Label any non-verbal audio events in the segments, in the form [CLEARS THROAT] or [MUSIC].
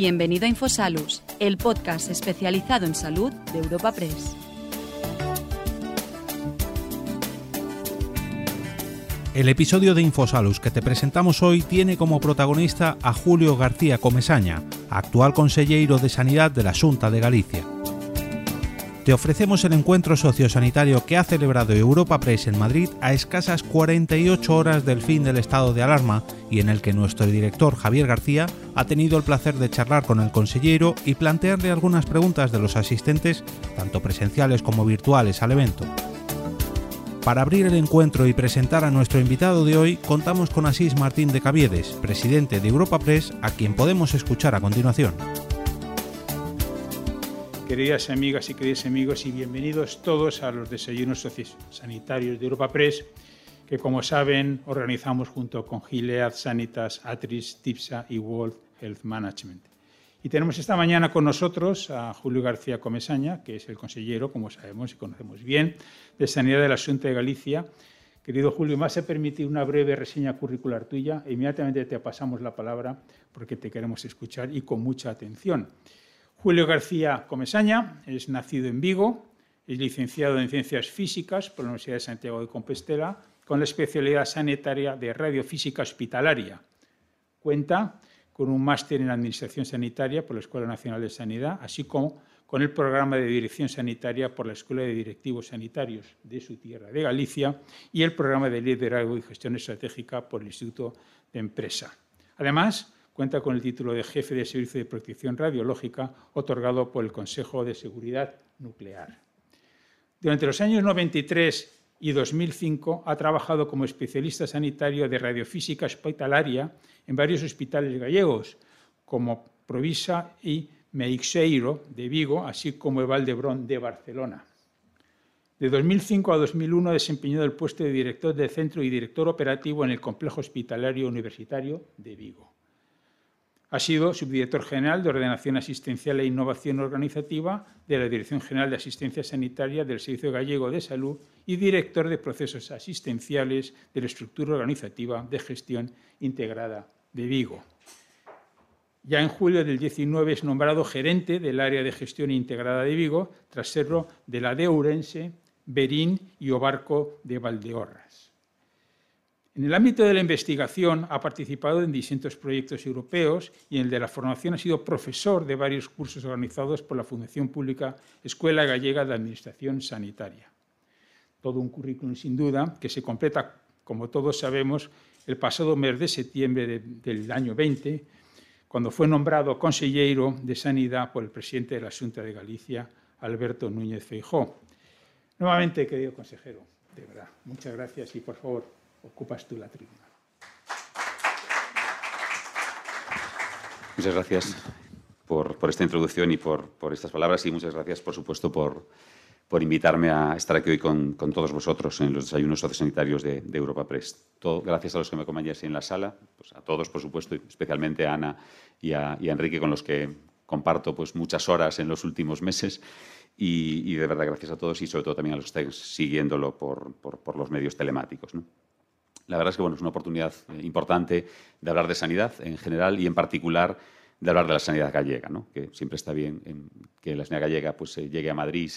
Bienvenido a Infosalus, el podcast especializado en salud de Europa Press. El episodio de Infosalus que te presentamos hoy tiene como protagonista a Julio García Comesaña, actual consejero de Sanidad de la Junta de Galicia te ofrecemos el encuentro sociosanitario que ha celebrado Europa Press en Madrid a escasas 48 horas del fin del estado de alarma y en el que nuestro director Javier García ha tenido el placer de charlar con el consejero y plantearle algunas preguntas de los asistentes, tanto presenciales como virtuales, al evento. Para abrir el encuentro y presentar a nuestro invitado de hoy, contamos con Asís Martín de Caviedes, presidente de Europa Press, a quien podemos escuchar a continuación. Queridas amigas y queridos amigos, y bienvenidos todos a los desayunos sanitarios de Europa Press, que como saben organizamos junto con Gilead, Sanitas, Atris, TIPSA y World Health Management. Y tenemos esta mañana con nosotros a Julio García Comesaña, que es el consejero, como sabemos y conocemos bien, de Sanidad de la Asunta de Galicia. Querido Julio, me vas a permitir una breve reseña curricular tuya inmediatamente te pasamos la palabra porque te queremos escuchar y con mucha atención. Julio García Comesaña es nacido en Vigo, es licenciado en Ciencias Físicas por la Universidad de Santiago de Compostela con la especialidad sanitaria de Radiofísica Hospitalaria. Cuenta con un máster en Administración Sanitaria por la Escuela Nacional de Sanidad, así como con el programa de Dirección Sanitaria por la Escuela de Directivos Sanitarios de su tierra de Galicia y el programa de Liderazgo y Gestión Estratégica por el Instituto de Empresa. Además, cuenta con el título de Jefe de Servicio de Protección Radiológica otorgado por el Consejo de Seguridad Nuclear. Durante los años 93 y 2005 ha trabajado como especialista sanitario de radiofísica hospitalaria en varios hospitales gallegos, como Provisa y Meixeiro de Vigo, así como Valdebrón de Barcelona. De 2005 a 2001 desempeñó el puesto de director del centro y director operativo en el Complejo Hospitalario Universitario de Vigo. Ha sido subdirector general de Ordenación Asistencial e Innovación Organizativa de la Dirección General de Asistencia Sanitaria del Servicio Gallego de Salud y director de Procesos Asistenciales de la Estructura Organizativa de Gestión Integrada de Vigo. Ya en julio del 19 es nombrado gerente del área de gestión integrada de Vigo, tras serlo de la de Ourense, Berín y Obarco de Valdeorras. En el ámbito de la investigación ha participado en distintos proyectos europeos y en el de la formación ha sido profesor de varios cursos organizados por la Fundación Pública Escuela Gallega de Administración Sanitaria. Todo un currículum sin duda que se completa, como todos sabemos, el pasado mes de septiembre del año 20, cuando fue nombrado consejero de Sanidad por el presidente de la Junta de Galicia, Alberto Núñez Feijó. Nuevamente, querido consejero, de verdad, muchas gracias y por favor, ocupas tú la tribuna. Muchas gracias por, esta introducción y por, estas palabras y muchas gracias, por supuesto, por, invitarme a estar aquí hoy con, todos vosotros en los desayunos sociosanitarios de, de Europa Press. gracias a los que me acompañáis en la sala, pues a todos, por supuesto, especialmente a Ana y a, Enrique, con los que comparto pues, muchas horas en los últimos meses. Y, de verdad, gracias a todos y sobre todo también a los que siguiéndolo por, los medios telemáticos. La verdad es que bueno, es una oportunidad eh, importante de hablar de sanidad en general y en particular de hablar de la sanidad gallega, ¿no? que siempre está bien que la sanidad gallega pues, llegue a Madrid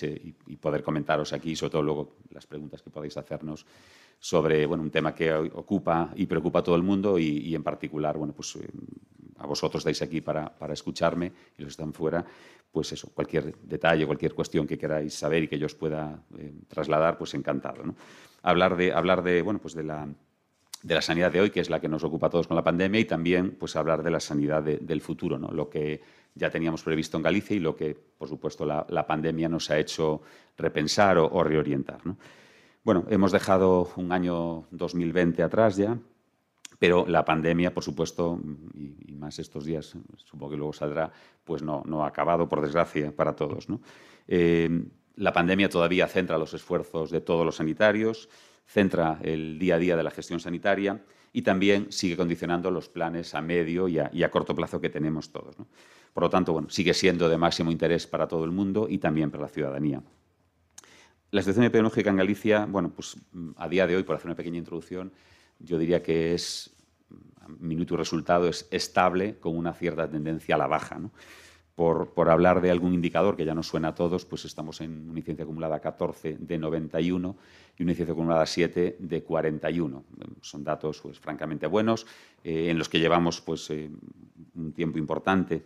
y, poder comentaros aquí, sobre todo luego las preguntas que podáis hacernos sobre bueno, un tema que ocupa y preocupa a todo el mundo y, en particular bueno, pues, eh, a vosotros estáis aquí para, para, escucharme y los están fuera, pues eso, cualquier detalle, cualquier cuestión que queráis saber y que yo os pueda eh, trasladar, pues encantado. ¿no? Hablar, de, hablar de, bueno, pues de la de la sanidad de hoy, que es la que nos ocupa a todos con la pandemia, y también pues, hablar de la sanidad del futuro, ¿no? lo que ya teníamos previsto en Galicia y lo que, por supuesto, la, pandemia nos ha hecho repensar o, reorientar. Bueno, hemos dejado un año 2020 atrás ya, pero la pandemia, por supuesto, y, más estos días, supongo que luego saldrá, pues no, no ha acabado, por desgracia, para todos. Eh, la pandemia todavía centra los esfuerzos de todos los sanitarios, centra el día a día de la gestión sanitaria y también sigue condicionando los planes a medio y a, corto plazo que tenemos todos. Por lo tanto, bueno, sigue siendo de máximo interés para todo el mundo y también para la ciudadanía. La situación epidemiológica en Galicia, bueno, pues a día de hoy, por hacer una pequeña introducción, yo diría que es minuto y resultado es estable con una cierta tendencia a la baja. Por, hablar de algún indicador que ya nos suena a todos, pues estamos en una incidencia acumulada 14 de 91 y una incidencia acumulada 7 de 41. Son datos pues, francamente buenos, eh, en los que llevamos pues, eh, un tiempo importante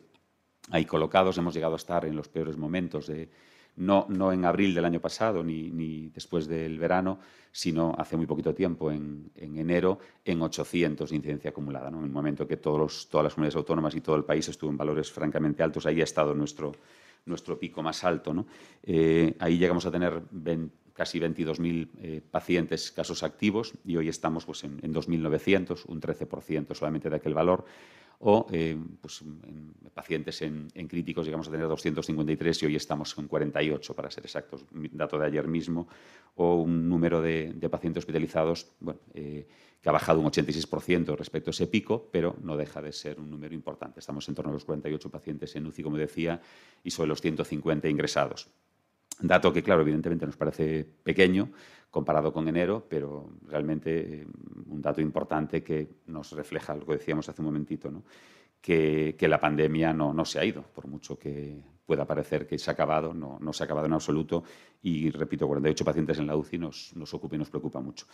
ahí colocados. Hemos llegado a estar en los peores momentos de no, no en abril del año pasado ni, ni, después del verano, sino hace muy poquito tiempo, en, en enero, en 800 de incidencia acumulada. En el momento que todos los, todas las comunidades autónomas y todo el país estuvo en valores francamente altos, ahí ha estado nuestro, nuestro pico más alto. Eh, ahí llegamos a tener 20, casi 22.000 eh, pacientes, casos activos, y hoy estamos pues, en, en 2.900, un 13% solamente de aquel valor o eh, pues, en pacientes en, críticos llegamos a tener 253 y hoy estamos en 48, para ser exactos, dato de ayer mismo, o un número de, de pacientes hospitalizados bueno, eh, que ha bajado un 86% respecto a ese pico, pero no deja de ser un número importante. Estamos en torno a los 48 pacientes en UCI, como decía, y sobre los 150 ingresados. Dato que, claro, evidentemente nos parece pequeño comparado con enero, pero realmente eh, un dato importante que nos refleja lo que decíamos hace un momentito, que, que, la pandemia no, no, se ha ido, por mucho que pueda parecer que se ha acabado, no, no se ha acabado en absoluto y, repito, 48 pacientes en la UCI nos, nos ocupa y nos preocupa mucho.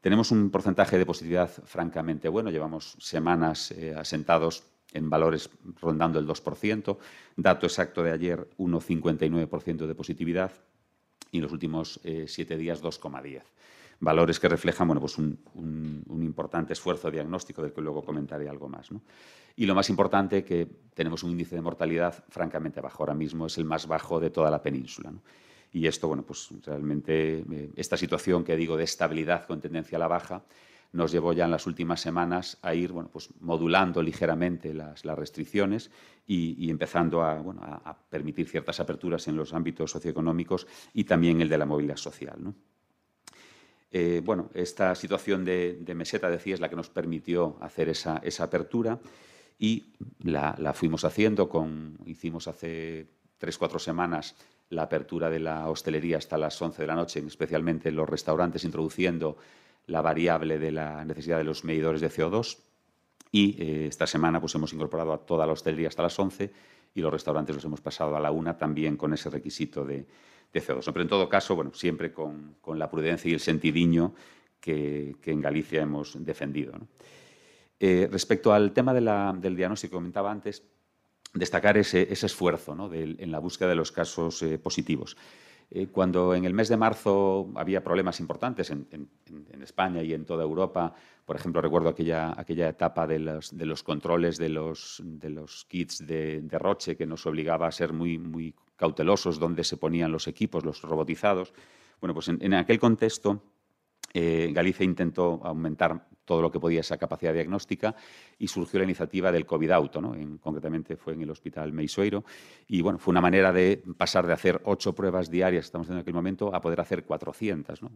Tenemos un porcentaje de positividad francamente bueno, llevamos semanas eh, asentados en valores rondando el 2%, dato exacto de ayer 1,59% de positividad y en los últimos eh, siete días 2,10%. Valores que reflejan bueno, pues un, un, un, importante esfuerzo diagnóstico del que luego comentaré algo más. ¿no? Y lo más importante, que tenemos un índice de mortalidad francamente bajo. Ahora mismo es el más bajo de toda la península. ¿no? Y esto, bueno, pues realmente eh, esta situación que digo de estabilidad con tendencia a la baja nos llevó ya en las últimas semanas a ir bueno, pues modulando ligeramente las, restricciones y, empezando a, permitir ciertas aperturas en los ámbitos socioeconómicos y también el de la movilidad social. Eh, bueno, esta situación de, de, meseta, decía, es la que nos permitió hacer esa, esa apertura y la, la, fuimos haciendo con, hicimos hace tres, cuatro semanas la apertura de la hostelería hasta las 11 de la noche, especialmente en los restaurantes, introduciendo la variable de la necesidad de los medidores de CO2 y eh, esta semana pues, hemos incorporado a toda la hostelería hasta las 11 y los restaurantes los hemos pasado a la una también con ese requisito de, de CO2. Pero en todo caso, bueno, siempre con, con la prudencia y el sentidiño que, que en Galicia hemos defendido. Eh, respecto al tema del diagnóstico que comentaba antes, destacar ese, ese esfuerzo ¿no? en la búsqueda de los casos eh, positivos. Eh, cuando en el mes de marzo había problemas importantes en, en, en, España y en toda Europa, por ejemplo, recuerdo aquella, aquella etapa de los, de los controles de los, de los kits de, de, Roche que nos obligaba a ser muy, muy cautelosos donde se ponían los equipos, los robotizados. Bueno, pues en, en aquel contexto eh, Galicia intentó aumentar todo lo que podía esa capacidad diagnóstica y surgió la iniciativa del COVID Auto, ¿no? en, concretamente fue en el Hospital Meisoeiro, y bueno, fue una manera de pasar de hacer ocho pruebas diarias, estamos en aquel momento, a poder hacer 400. ¿no?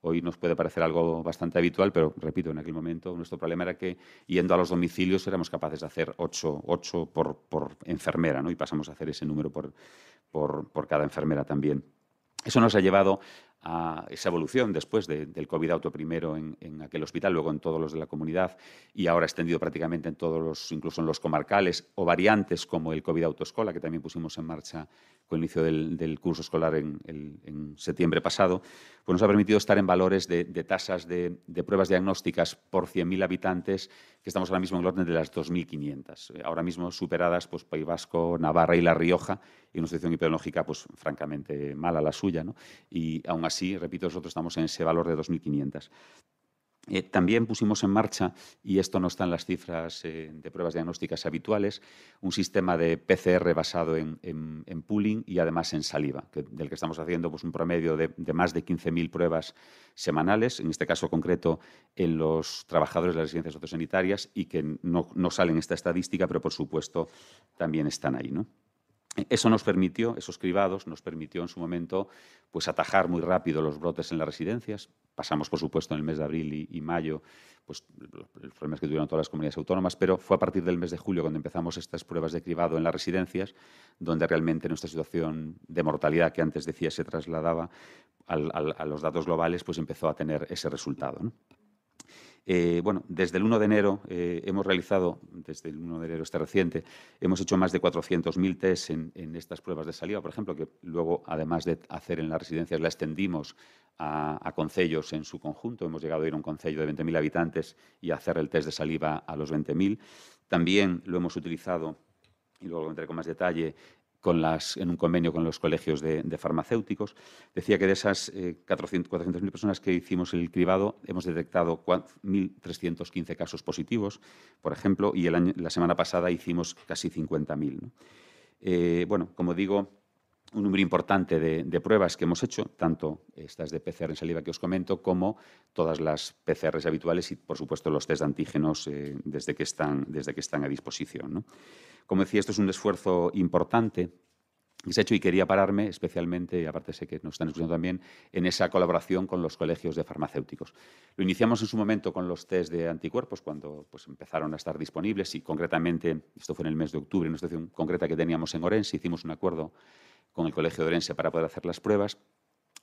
Hoy nos puede parecer algo bastante habitual, pero repito, en aquel momento nuestro problema era que yendo a los domicilios éramos capaces de hacer ocho, ocho por, por enfermera, ¿no? y pasamos a hacer ese número por, por, por cada enfermera también. Eso nos ha llevado a esa evolución después de, del COVID auto primero en, en, aquel hospital, luego en todos los de la comunidad y ahora extendido prácticamente en todos los, incluso en los comarcales o variantes como el COVID autoescola, que también pusimos en marcha con el inicio del, del curso escolar en, el, en, septiembre pasado, pues nos ha permitido estar en valores de, de tasas de, de, pruebas diagnósticas por 100.000 habitantes, que estamos ahora mismo en el orden de las 2.500. Ahora mismo superadas pues, País Vasco, Navarra y La Rioja, y una situación epidemiológica pues, francamente mala la suya. ¿no? Y aún así, repito, nosotros estamos en ese valor de 2.500. Eh, también pusimos en marcha, y esto no está en las cifras eh, de pruebas diagnósticas habituales, un sistema de PCR basado en, en, pooling y además en saliva, del que estamos haciendo pues, un promedio de, más de 15.000 pruebas semanales, en este caso concreto en los trabajadores de las residencias sociosanitarias y que no, no salen en esta estadística, pero por supuesto también están ahí. ¿no? Eso nos permitió, esos cribados, nos permitió en su momento pues, atajar muy rápido los brotes en las residencias. Pasamos, por supuesto, en el mes de abril y, mayo pues, los problemas que tuvieron todas las comunidades autónomas, pero fue a partir del mes de julio cuando empezamos estas pruebas de cribado en las residencias, donde realmente nuestra situación de mortalidad, que antes decía se trasladaba a los datos globales, pues empezó a tener ese resultado. Eh, bueno, desde el 1 de enero eh, hemos realizado, desde el 1 de enero este reciente, hemos hecho más de 400.000 test en, estas pruebas de saliva, por ejemplo, que luego, además de hacer en las residencias, la extendimos a, concellos en su conjunto. Hemos llegado a ir a un concello de 20.000 habitantes y hacer el test de saliva a los 20.000. También lo hemos utilizado y luego lo con más detalle en un convenio con los colegios de, farmacéuticos. Decía que de esas 400.000 eh, personas que hicimos el cribado, hemos detectado 1.315 casos positivos, por ejemplo, y la semana pasada hicimos casi 50.000. Eh, bueno, como digo, un número importante de, pruebas que hemos hecho, tanto estas de PCR en saliva que os comento, como todas las PCRs habituales y, por supuesto, los test de antígenos eh, desde, que están, desde que están a disposición. Como decía, esto es un esfuerzo importante que se ha hecho y quería pararme especialmente, aparte sé que nos están escuchando también, en esa colaboración con los colegios de farmacéuticos. Lo iniciamos en su momento con los test de anticuerpos cuando pues, empezaron a estar disponibles y concretamente, esto fue en el mes de octubre, en una situación concreta que teníamos en Orense, hicimos un acuerdo con el Colegio de Orense para poder hacer las pruebas.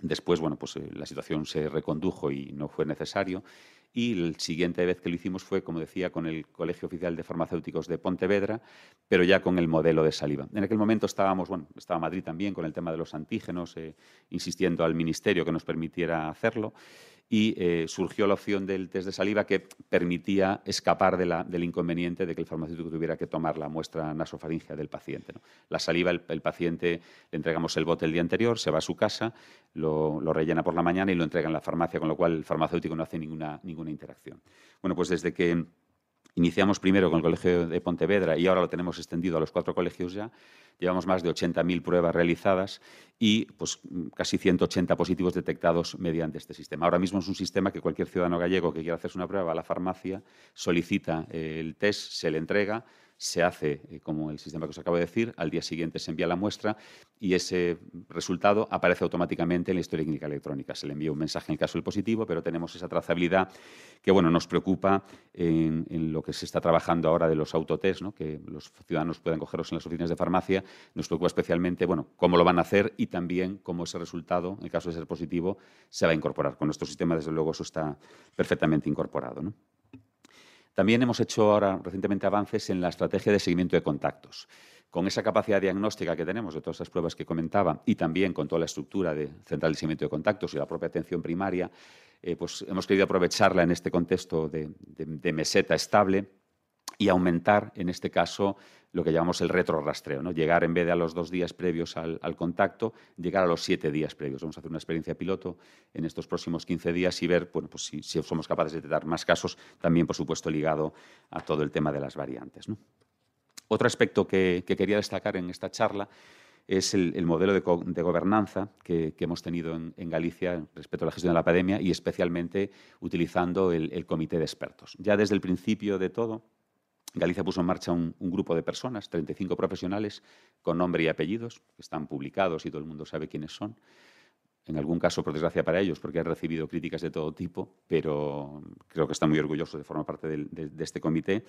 Después, bueno, pues eh, la situación se recondujo y no fue necesario. Y la siguiente vez que lo hicimos fue, como decía, con el Colegio Oficial de Farmacéuticos de Pontevedra, pero ya con el modelo de saliva. En aquel momento estábamos, bueno, estaba Madrid también con el tema de los antígenos, eh, insistiendo al Ministerio que nos permitiera hacerlo y eh, surgió la opción del test de saliva que permitía escapar del inconveniente de que el farmacéutico tuviera que tomar la muestra nasofaringea del paciente. La saliva, el, paciente le entregamos el bote el día anterior, se va a su casa, lo, rellena por la mañana y lo entrega en la farmacia, con lo cual el farmacéutico no hace ninguna, ninguna interacción. Bueno, pues desde que Iniciamos primero con el Colegio de Pontevedra y ahora lo tenemos extendido a los cuatro colegios ya. Llevamos más de 80.000 pruebas realizadas y pues, casi 180 positivos detectados mediante este sistema. Ahora mismo es un sistema que cualquier ciudadano gallego que quiera hacerse una prueba a la farmacia solicita el test, se le entrega, se hace eh, como el sistema que os acabo de decir, al día siguiente se envía la muestra y ese resultado aparece automáticamente en la historia clínica electrónica. Se le envía un mensaje en el caso del positivo, pero tenemos esa trazabilidad que bueno, nos preocupa en, lo que se está trabajando ahora de los autotest, que los ciudadanos puedan cogerlos en las oficinas de farmacia. Nos preocupa especialmente bueno, cómo lo van a hacer y también cómo ese resultado, en el caso de ser positivo, se va a incorporar. Con nuestro sistema, desde luego, eso está perfectamente incorporado. También hemos hecho ahora recientemente avances en la estrategia de seguimiento de contactos. Con esa capacidad diagnóstica que tenemos de todas esas pruebas que comentaba y también con toda la estructura de central de seguimiento de contactos y la propia atención primaria, eh, pues hemos querido aprovecharla en este contexto de meseta estable y aumentar, en este caso, lo que llamamos el retrorrastreo, ¿no? llegar en vez de a los dos días previos al, contacto, llegar a los siete días previos. Vamos a hacer una experiencia piloto en estos próximos 15 días y ver pues si, somos capaces de detectar más casos, también, por supuesto, ligado a todo el tema de las variantes. Otro aspecto que, quería destacar en esta charla es el, modelo de, gobernanza que, hemos tenido en, Galicia respecto a la gestión de la pandemia y especialmente utilizando el comité de expertos. Ya desde el principio de todo, Galicia puso en marcha un, grupo de personas, 35 profesionales, con nombre y apellidos, que están publicados y todo el mundo sabe quiénes son. En algún caso, por desgracia para ellos, porque han recibido críticas de todo tipo, pero creo que están muy orgullosos de formar parte de, este comité,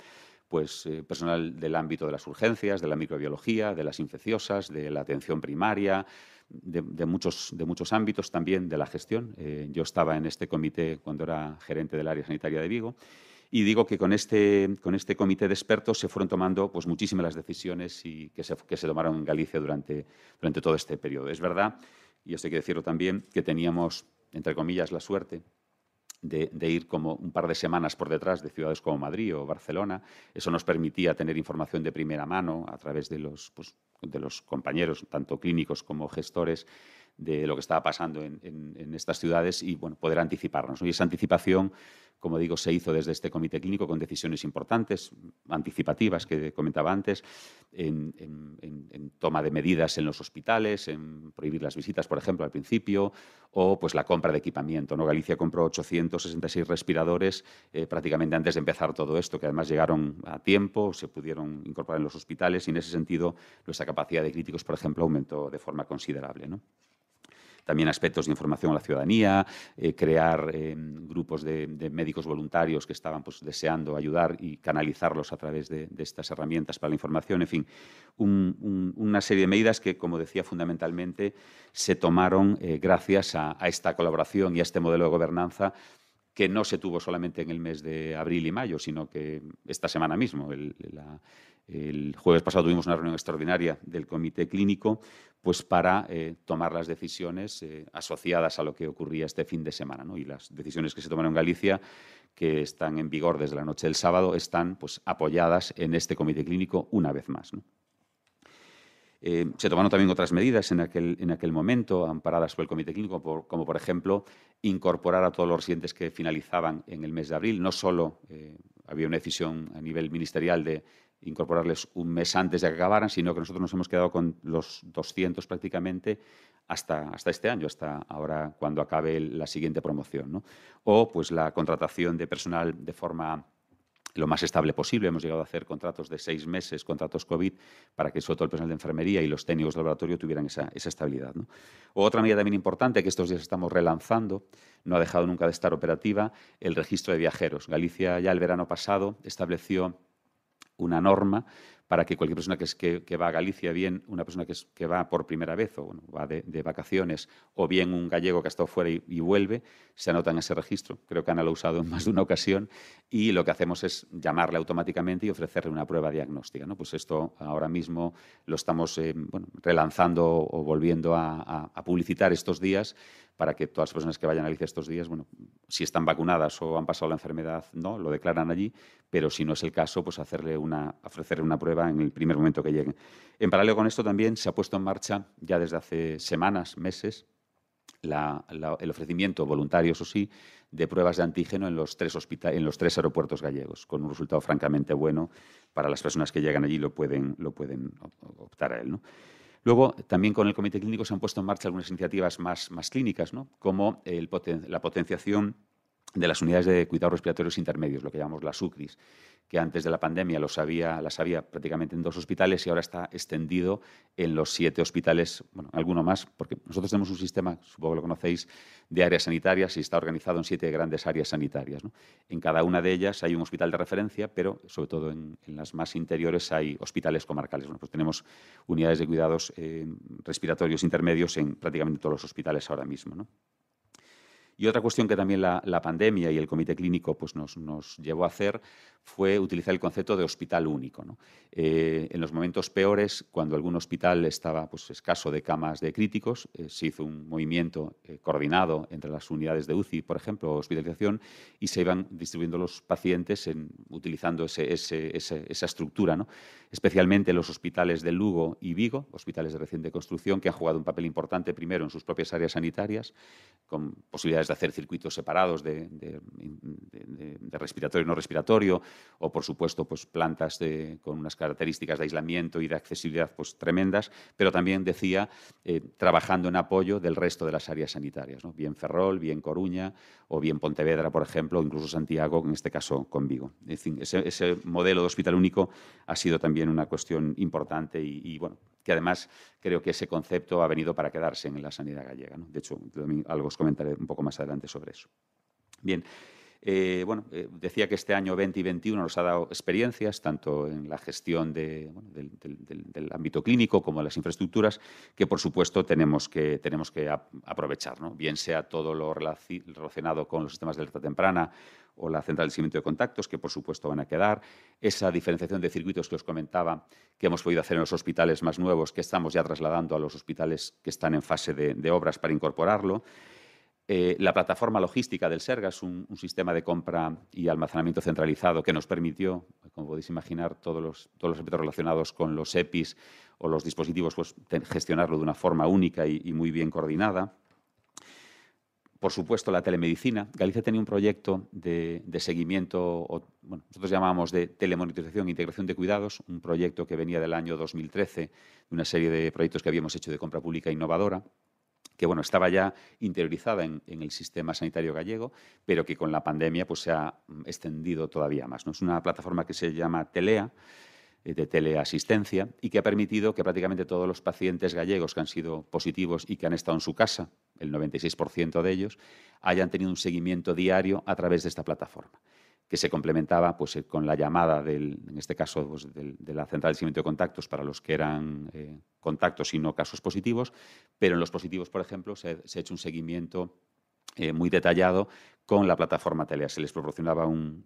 pues eh, personal del ámbito de las urgencias, de la microbiología, de las infecciosas, de la atención primaria, de, muchos, ámbitos también de la gestión. Eh, yo estaba en este comité cuando era gerente del área sanitaria de Vigo y digo que con este, con este comité de expertos se fueron tomando pues, muchísimas las decisiones y que, se, que se tomaron en Galicia durante, durante todo este periodo. Es verdad, y esto hay que decirlo también, que teníamos, entre comillas, la suerte de, ir como un par de semanas por detrás de ciudades como Madrid o Barcelona. Eso nos permitía tener información de primera mano a través de los, pues, de los compañeros, tanto clínicos como gestores, de lo que estaba pasando en, en, estas ciudades y bueno, poder anticiparnos. Y esa anticipación como digo, se hizo desde este comité clínico con decisiones importantes, anticipativas que comentaba antes, en, toma de medidas en los hospitales, en prohibir las visitas, por ejemplo, al principio, o pues la compra de equipamiento. ¿no? Galicia compró 866 respiradores eh, prácticamente antes de empezar todo esto, que además llegaron a tiempo, se pudieron incorporar en los hospitales y en ese sentido nuestra capacidad de críticos, por ejemplo, aumentó de forma considerable. ¿no? También aspectos de información a la ciudadanía, eh, crear eh, grupos de, médicos voluntarios que estaban pues, deseando ayudar y canalizarlos a través de, estas herramientas para la información, en fin, una serie de medidas que, como decía, fundamentalmente se tomaron eh, gracias a, esta colaboración y a este modelo de gobernanza que no se tuvo solamente en el mes de abril y mayo, sino que esta semana mismo, el, jueves pasado tuvimos una reunión extraordinaria del comité clínico pues para eh, tomar las decisiones eh, asociadas a lo que ocurría este fin de semana. Y las decisiones que se tomaron en Galicia, que están en vigor desde la noche del sábado, están pues, apoyadas en este comité clínico una vez más. Eh, se tomaron también otras medidas en aquel, en aquel momento, amparadas por el Comité Clínico, como por ejemplo incorporar a todos los residentes que finalizaban en el mes de abril. No solo había una decisión a nivel ministerial de incorporarles un mes antes de que acabaran, sino que nosotros nos hemos quedado con los 200 prácticamente hasta, hasta este año, hasta ahora cuando acabe la siguiente promoción. O pues la contratación de personal de forma lo más estable posible. Hemos llegado a hacer contratos de seis meses, contratos COVID, para que sobre todo el personal de enfermería y los técnicos de laboratorio tuvieran esa, estabilidad. Otra medida también importante que estos días estamos relanzando, no ha dejado nunca de estar operativa, el registro de viajeros. Galicia ya el verano pasado estableció una norma para que cualquier persona que, va a Galicia, bien una persona que, va por primera vez o va de, vacaciones, o bien un gallego que ha estado fuera y, vuelve, se anota en ese registro. Creo que Ana lo ha usado en más de una ocasión y lo que hacemos es llamarle automáticamente y ofrecerle una prueba diagnóstica. ¿no? Pues esto ahora mismo lo estamos eh, relanzando o volviendo a publicitar estos días para que todas las personas que vayan a Galicia estos días, bueno, si están vacunadas o han pasado la enfermedad, no, lo declaran allí, pero si no es el caso, pues hacerle una, ofrecerle una prueba en el primer momento que lleguen. En paralelo con esto también se ha puesto en marcha ya desde hace semanas, meses, el ofrecimiento voluntario, eso sí, de pruebas de antígeno en los, tres en los tres aeropuertos gallegos, con un resultado francamente bueno para las personas que llegan allí lo pueden, lo pueden optar a él. ¿no? Luego, también con el Comité Clínico se han puesto en marcha algunas iniciativas más, más clínicas, como la potenciación de las unidades de cuidados respiratorios intermedios, lo que llamamos las UCRIs, que antes de la pandemia los había, las había prácticamente en dos hospitales y ahora está extendido en los siete hospitales, bueno, alguno más, porque nosotros tenemos un sistema, supongo que lo conocéis, de áreas sanitarias y está organizado en siete grandes áreas sanitarias. En cada una de ellas hay un hospital de referencia, pero sobre todo en, las más interiores hay hospitales comarcales. pues tenemos unidades de cuidados eh, respiratorios intermedios en prácticamente todos los hospitales ahora mismo. ¿no? Y otra cuestión que también la, pandemia y el comité clínico pues, nos, nos, llevó a hacer fue utilizar el concepto de hospital único. Eh, en los momentos peores, cuando algún hospital estaba pues, escaso de camas de críticos, eh, se hizo un movimiento eh, coordinado entre las unidades de UCI, por ejemplo, hospitalización, y se iban distribuyendo los pacientes en, utilizando ese, esa estructura, ¿no? especialmente los hospitales de Lugo y Vigo, hospitales de reciente construcción, que han jugado un papel importante primero en sus propias áreas sanitarias, con posibilidades de hacer circuitos separados de, respiratorio y no respiratorio, o por supuesto pues, plantas con unas características de aislamiento y de accesibilidad pues, tremendas, pero también decía eh, trabajando en apoyo del resto de las áreas sanitarias, ¿no? bien Ferrol, bien Coruña o bien Pontevedra, por ejemplo, o incluso Santiago, en este caso con Vigo. ese, modelo de hospital único ha sido también una cuestión importante y, bueno, que además creo que ese concepto ha venido para quedarse en la sanidad gallega. De hecho, algo os comentaré un poco más adelante sobre eso. Bien, eh, bueno, eh, decía que este año 20 y 21 nos ha dado experiencias, tanto en la gestión del, ámbito clínico como en las infraestructuras, que por supuesto tenemos que, tenemos que aprovechar, bien sea todo lo relacionado con los sistemas de alerta temprana o la central de seguimiento de contactos, que por supuesto van a quedar, esa diferenciación de circuitos que os comentaba que hemos podido hacer en los hospitales más nuevos, que estamos ya trasladando a los hospitales que están en fase de obras para incorporarlo. Eh, la plataforma logística del Sergas, un, un, sistema de compra y almacenamiento centralizado que nos permitió, como podéis imaginar, todos los, aspectos relacionados con los EPIs o los dispositivos, pues, gestionarlo de una forma única y, muy bien coordinada. Por supuesto, la telemedicina. Galicia tenía un proyecto de, seguimiento, bueno, nosotros llamamos de telemonitorización e integración de cuidados, un proyecto que venía del año 2013, de una serie de proyectos que habíamos hecho de compra pública innovadora que bueno, estaba ya interiorizada en, el sistema sanitario gallego, pero que con la pandemia pues, se ha mm, extendido todavía más. ¿no? Es una plataforma que se llama Telea, eh, de teleasistencia, y que ha permitido que prácticamente todos los pacientes gallegos que han sido positivos y que han estado en su casa, el 96% de ellos, hayan tenido un seguimiento diario a través de esta plataforma que se complementaba pues, eh, con la llamada, del, en este caso, pues, de la central de seguimiento de contactos para los que eran eh, contactos y no casos positivos, pero en los positivos, por ejemplo, se, ha hecho un seguimiento eh, muy detallado con la plataforma Telea. Se les proporcionaba un,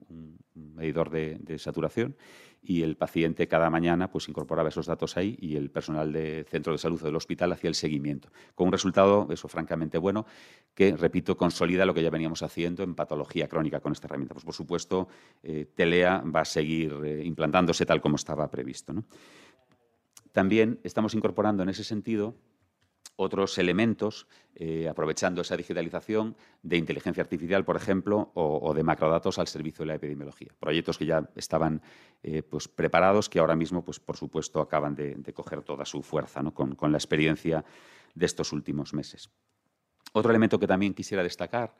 medidor de, saturación y el paciente cada mañana pues, incorporaba esos datos ahí y el personal de centro de salud o del hospital hacía el seguimiento. Con un resultado, eso francamente bueno, que, repito, consolida lo que ya veníamos haciendo en patología crónica con esta herramienta. Pues, por supuesto, eh, Telea va a seguir eh, implantándose tal como estaba previsto. También estamos incorporando en ese sentido otros elementos, eh, aprovechando esa digitalización de inteligencia artificial, por ejemplo, o, de macrodatos al servicio de la epidemiología. Proyectos que ya estaban eh, pues, preparados, que ahora mismo, pues, por supuesto, acaban de, coger toda su fuerza con, la experiencia de estos últimos meses. Otro elemento que también quisiera destacar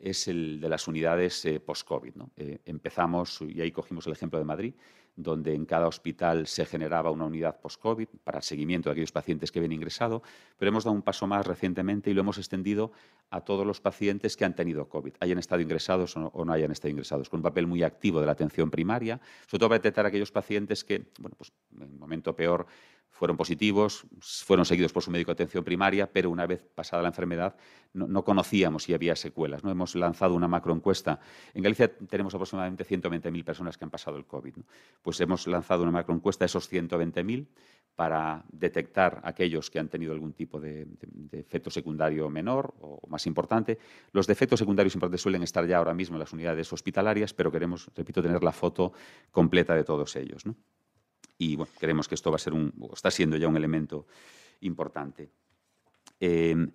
es el de las unidades eh, post-COVID. empezamos, y ahí cogimos el ejemplo de Madrid, donde en cada hospital se generaba una unidad post-COVID para el seguimiento de aquellos pacientes que habían ingresado, pero hemos dado un paso más recientemente y lo hemos extendido a todos los pacientes que han tenido COVID, hayan estado ingresados o no, hayan estado ingresados, con un papel muy activo de la atención primaria, sobre todo para detectar a aquellos pacientes que, bueno, pues en el momento peor fueron positivos, fueron seguidos por su médico de atención primaria, pero una vez pasada la enfermedad no, conocíamos si había secuelas. ¿no? Hemos lanzado una macroencuesta. En Galicia tenemos aproximadamente 120.000 personas que han pasado el COVID. Pues hemos lanzado una macroencuesta a esos 120.000 para detectar aquellos que han tenido algún tipo de, efecto secundario menor o más importante. Los defectos secundarios importantes suelen estar ya ahora mismo en las unidades hospitalarias, pero queremos, repito, tener la foto completa de todos ellos. Y bueno, creemos que esto va a ser un, está siendo ya un elemento importante. Em,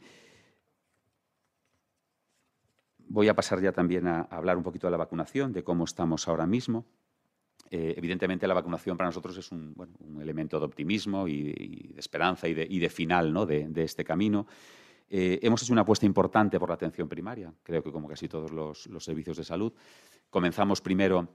voy a pasar ya también a hablar un poquito de la vacunación, de cómo estamos ahora mismo. Eh, evidentemente la vacunación para nosotros es un, elemento de optimismo y, de esperanza y de, final de, este camino. Eh, hemos hecho una apuesta importante por la atención primaria, creo que como casi todos los, los servicios de salud. Comenzamos primero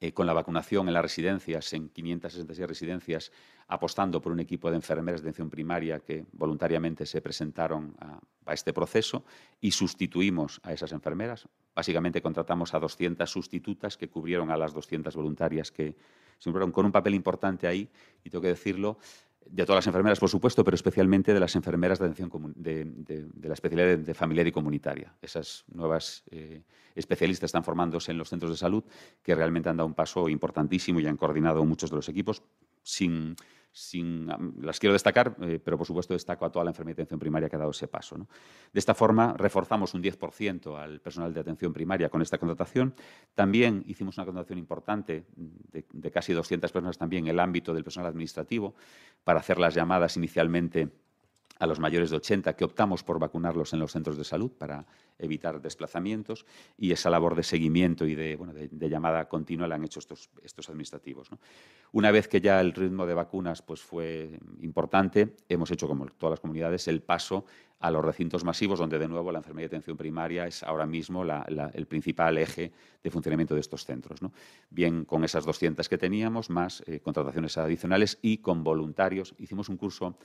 eh, con la vacunación en las residencias, en 566 residencias, apostando por un equipo de enfermeras de atención primaria que voluntariamente se presentaron a, este proceso y sustituimos a esas enfermeras. Básicamente contratamos a 200 sustitutas que cubrieron a las 200 voluntarias que se con un papel importante ahí, y tengo que decirlo, de todas las enfermeras, por supuesto, pero especialmente de las enfermeras de atención de, la especialidad de, familiar y comunitaria. Esas nuevas eh, especialistas están formándose en los centros de salud que realmente han dado un paso importantísimo y han coordinado muchos de los equipos sin, las quiero destacar, eh, pero por supuesto destaco a toda la enfermedad de atención primaria que ha dado ese paso. De esta forma, reforzamos un 10% al personal de atención primaria con esta contratación. También hicimos una contratación importante de, de casi 200 personas también en el ámbito del personal administrativo para hacer las llamadas inicialmente a los mayores de 80 que optamos por vacunarlos en los centros de salud para evitar desplazamientos y esa labor de seguimiento y de, llamada continua la han hecho estos, administrativos. Una vez que ya el ritmo de vacunas pues, fue importante, hemos hecho, como todas las comunidades, el paso a los recintos masivos, donde de nuevo la enfermería de atención primaria es ahora mismo el principal eje de funcionamiento de estos centros. Bien con esas 200 que teníamos, más eh, contrataciones adicionales y con voluntarios. Hicimos un curso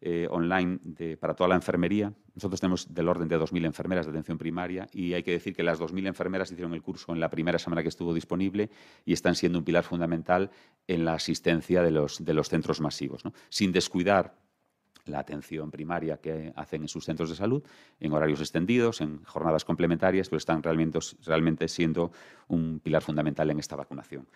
eh, online para toda la enfermería. Nosotros tenemos del orden de 2.000 enfermeras de atención primaria y hay que decir que las 2.000 enfermeras hicieron el curso en la primera semana que estuvo disponible y están siendo un pilar fundamental en la asistencia de los, de los centros masivos, sin descuidar la atención primaria que hacen en sus centros de salud, en horarios extendidos, en jornadas complementarias, pero están realmente, realmente siendo un pilar fundamental en esta vacunación.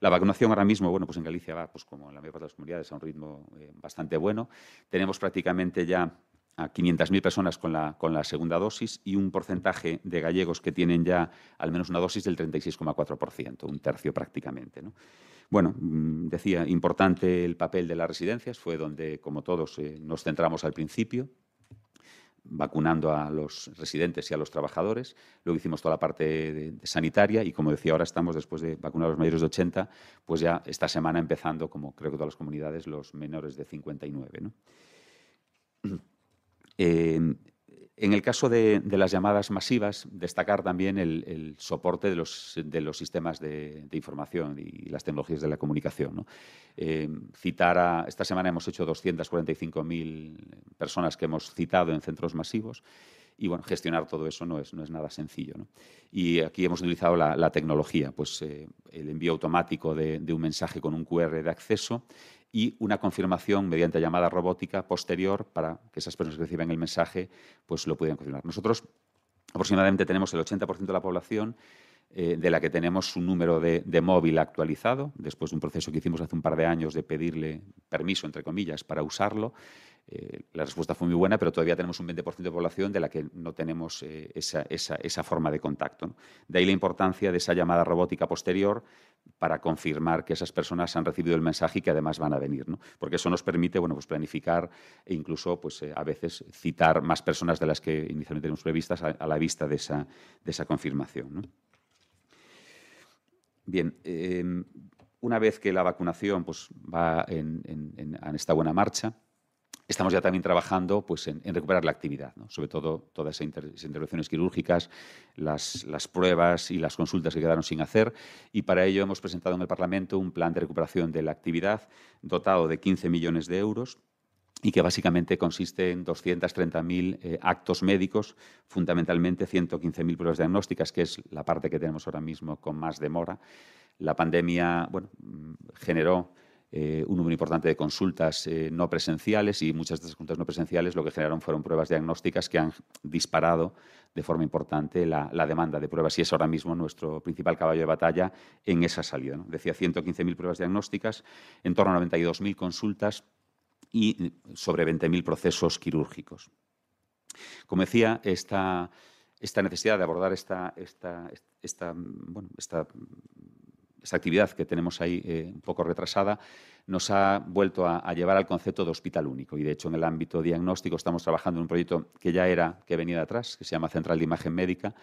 La vacunación ahora mismo, bueno, pues en Galicia va, pues como en la mayor parte de las comunidades, a un ritmo eh, bastante bueno. Tenemos prácticamente ya a 500.000 personas con la, segunda dosis y un porcentaje de gallegos que tienen ya al menos una dosis del 36,4%, un tercio prácticamente. Bueno, mm, decía, importante el papel de las residencias, fue donde, como todos, eh, nos centramos al principio vacunando a los residentes y a los trabajadores. Luego hicimos toda la parte sanitaria y, como decía, ahora estamos, después de vacunar a los mayores de 80, pues ya esta semana empezando, como creo que todas las comunidades, los menores de 59. ¿no? [CLEARS THROAT] Eh, en el caso de, las llamadas masivas, destacar también el, soporte de los, sistemas de, información y las tecnologías de la comunicación. Eh, citar a, esta semana hemos hecho 245.000 personas que hemos citado en centros masivos y bueno, gestionar todo eso no es, nada sencillo. Y aquí hemos utilizado la, tecnología, pues eh, el envío automático de, un mensaje con un QR de acceso y una confirmación mediante llamada robótica posterior para que esas personas que reciben el mensaje pues lo puedan confirmar. Nosotros aproximadamente tenemos el 80% de la población eh, de la que tenemos un número de, móvil actualizado, después de un proceso que hicimos hace un par de años de pedirle permiso, entre comillas, para usarlo. Eh, la respuesta fue muy buena, pero todavía tenemos un 20% de población de la que no tenemos eh, esa, forma de contacto. De ahí la importancia de esa llamada robótica posterior para confirmar que esas personas han recibido el mensaje y que además van a venir. Porque eso nos permite bueno, pues planificar e incluso pues, a veces citar más personas de las que inicialmente tenemos previstas a, la vista de esa, de esa confirmación. Bien, em, una vez que la vacunación pues, va en, esta buena marcha, estamos ya también trabajando pues, en, recuperar la actividad, sobre todo todas esas intervenciones quirúrgicas, las, pruebas y las consultas que quedaron sin hacer. Y para ello hemos presentado en el Parlamento un plan de recuperación de la actividad dotado de 15 millones de euros y que básicamente consiste en 230.000 eh, actos médicos, fundamentalmente 115.000 pruebas diagnósticas, que es la parte que tenemos ahora mismo con más demora. La pandemia bueno, mm, generó eh, un número importante de consultas eh, no presenciales y muchas de esas consultas no presenciales lo que generaron fueron pruebas diagnósticas que han disparado de forma importante la, demanda de pruebas y es ahora mismo nuestro principal caballo de batalla en esa salida. Decía 115.000 pruebas diagnósticas, en torno a 92.000 consultas y sobre 20.000 procesos quirúrgicos. Como decía, esta, esta necesidad de abordar esta, esta, esta, bueno, esta, actividad que tenemos ahí eh, un poco retrasada nos ha vuelto a, a, llevar al concepto de hospital único. Y de hecho, en el ámbito diagnóstico estamos trabajando en un proyecto que ya era, que venía de atrás, que se llama Central de Imagen Médica,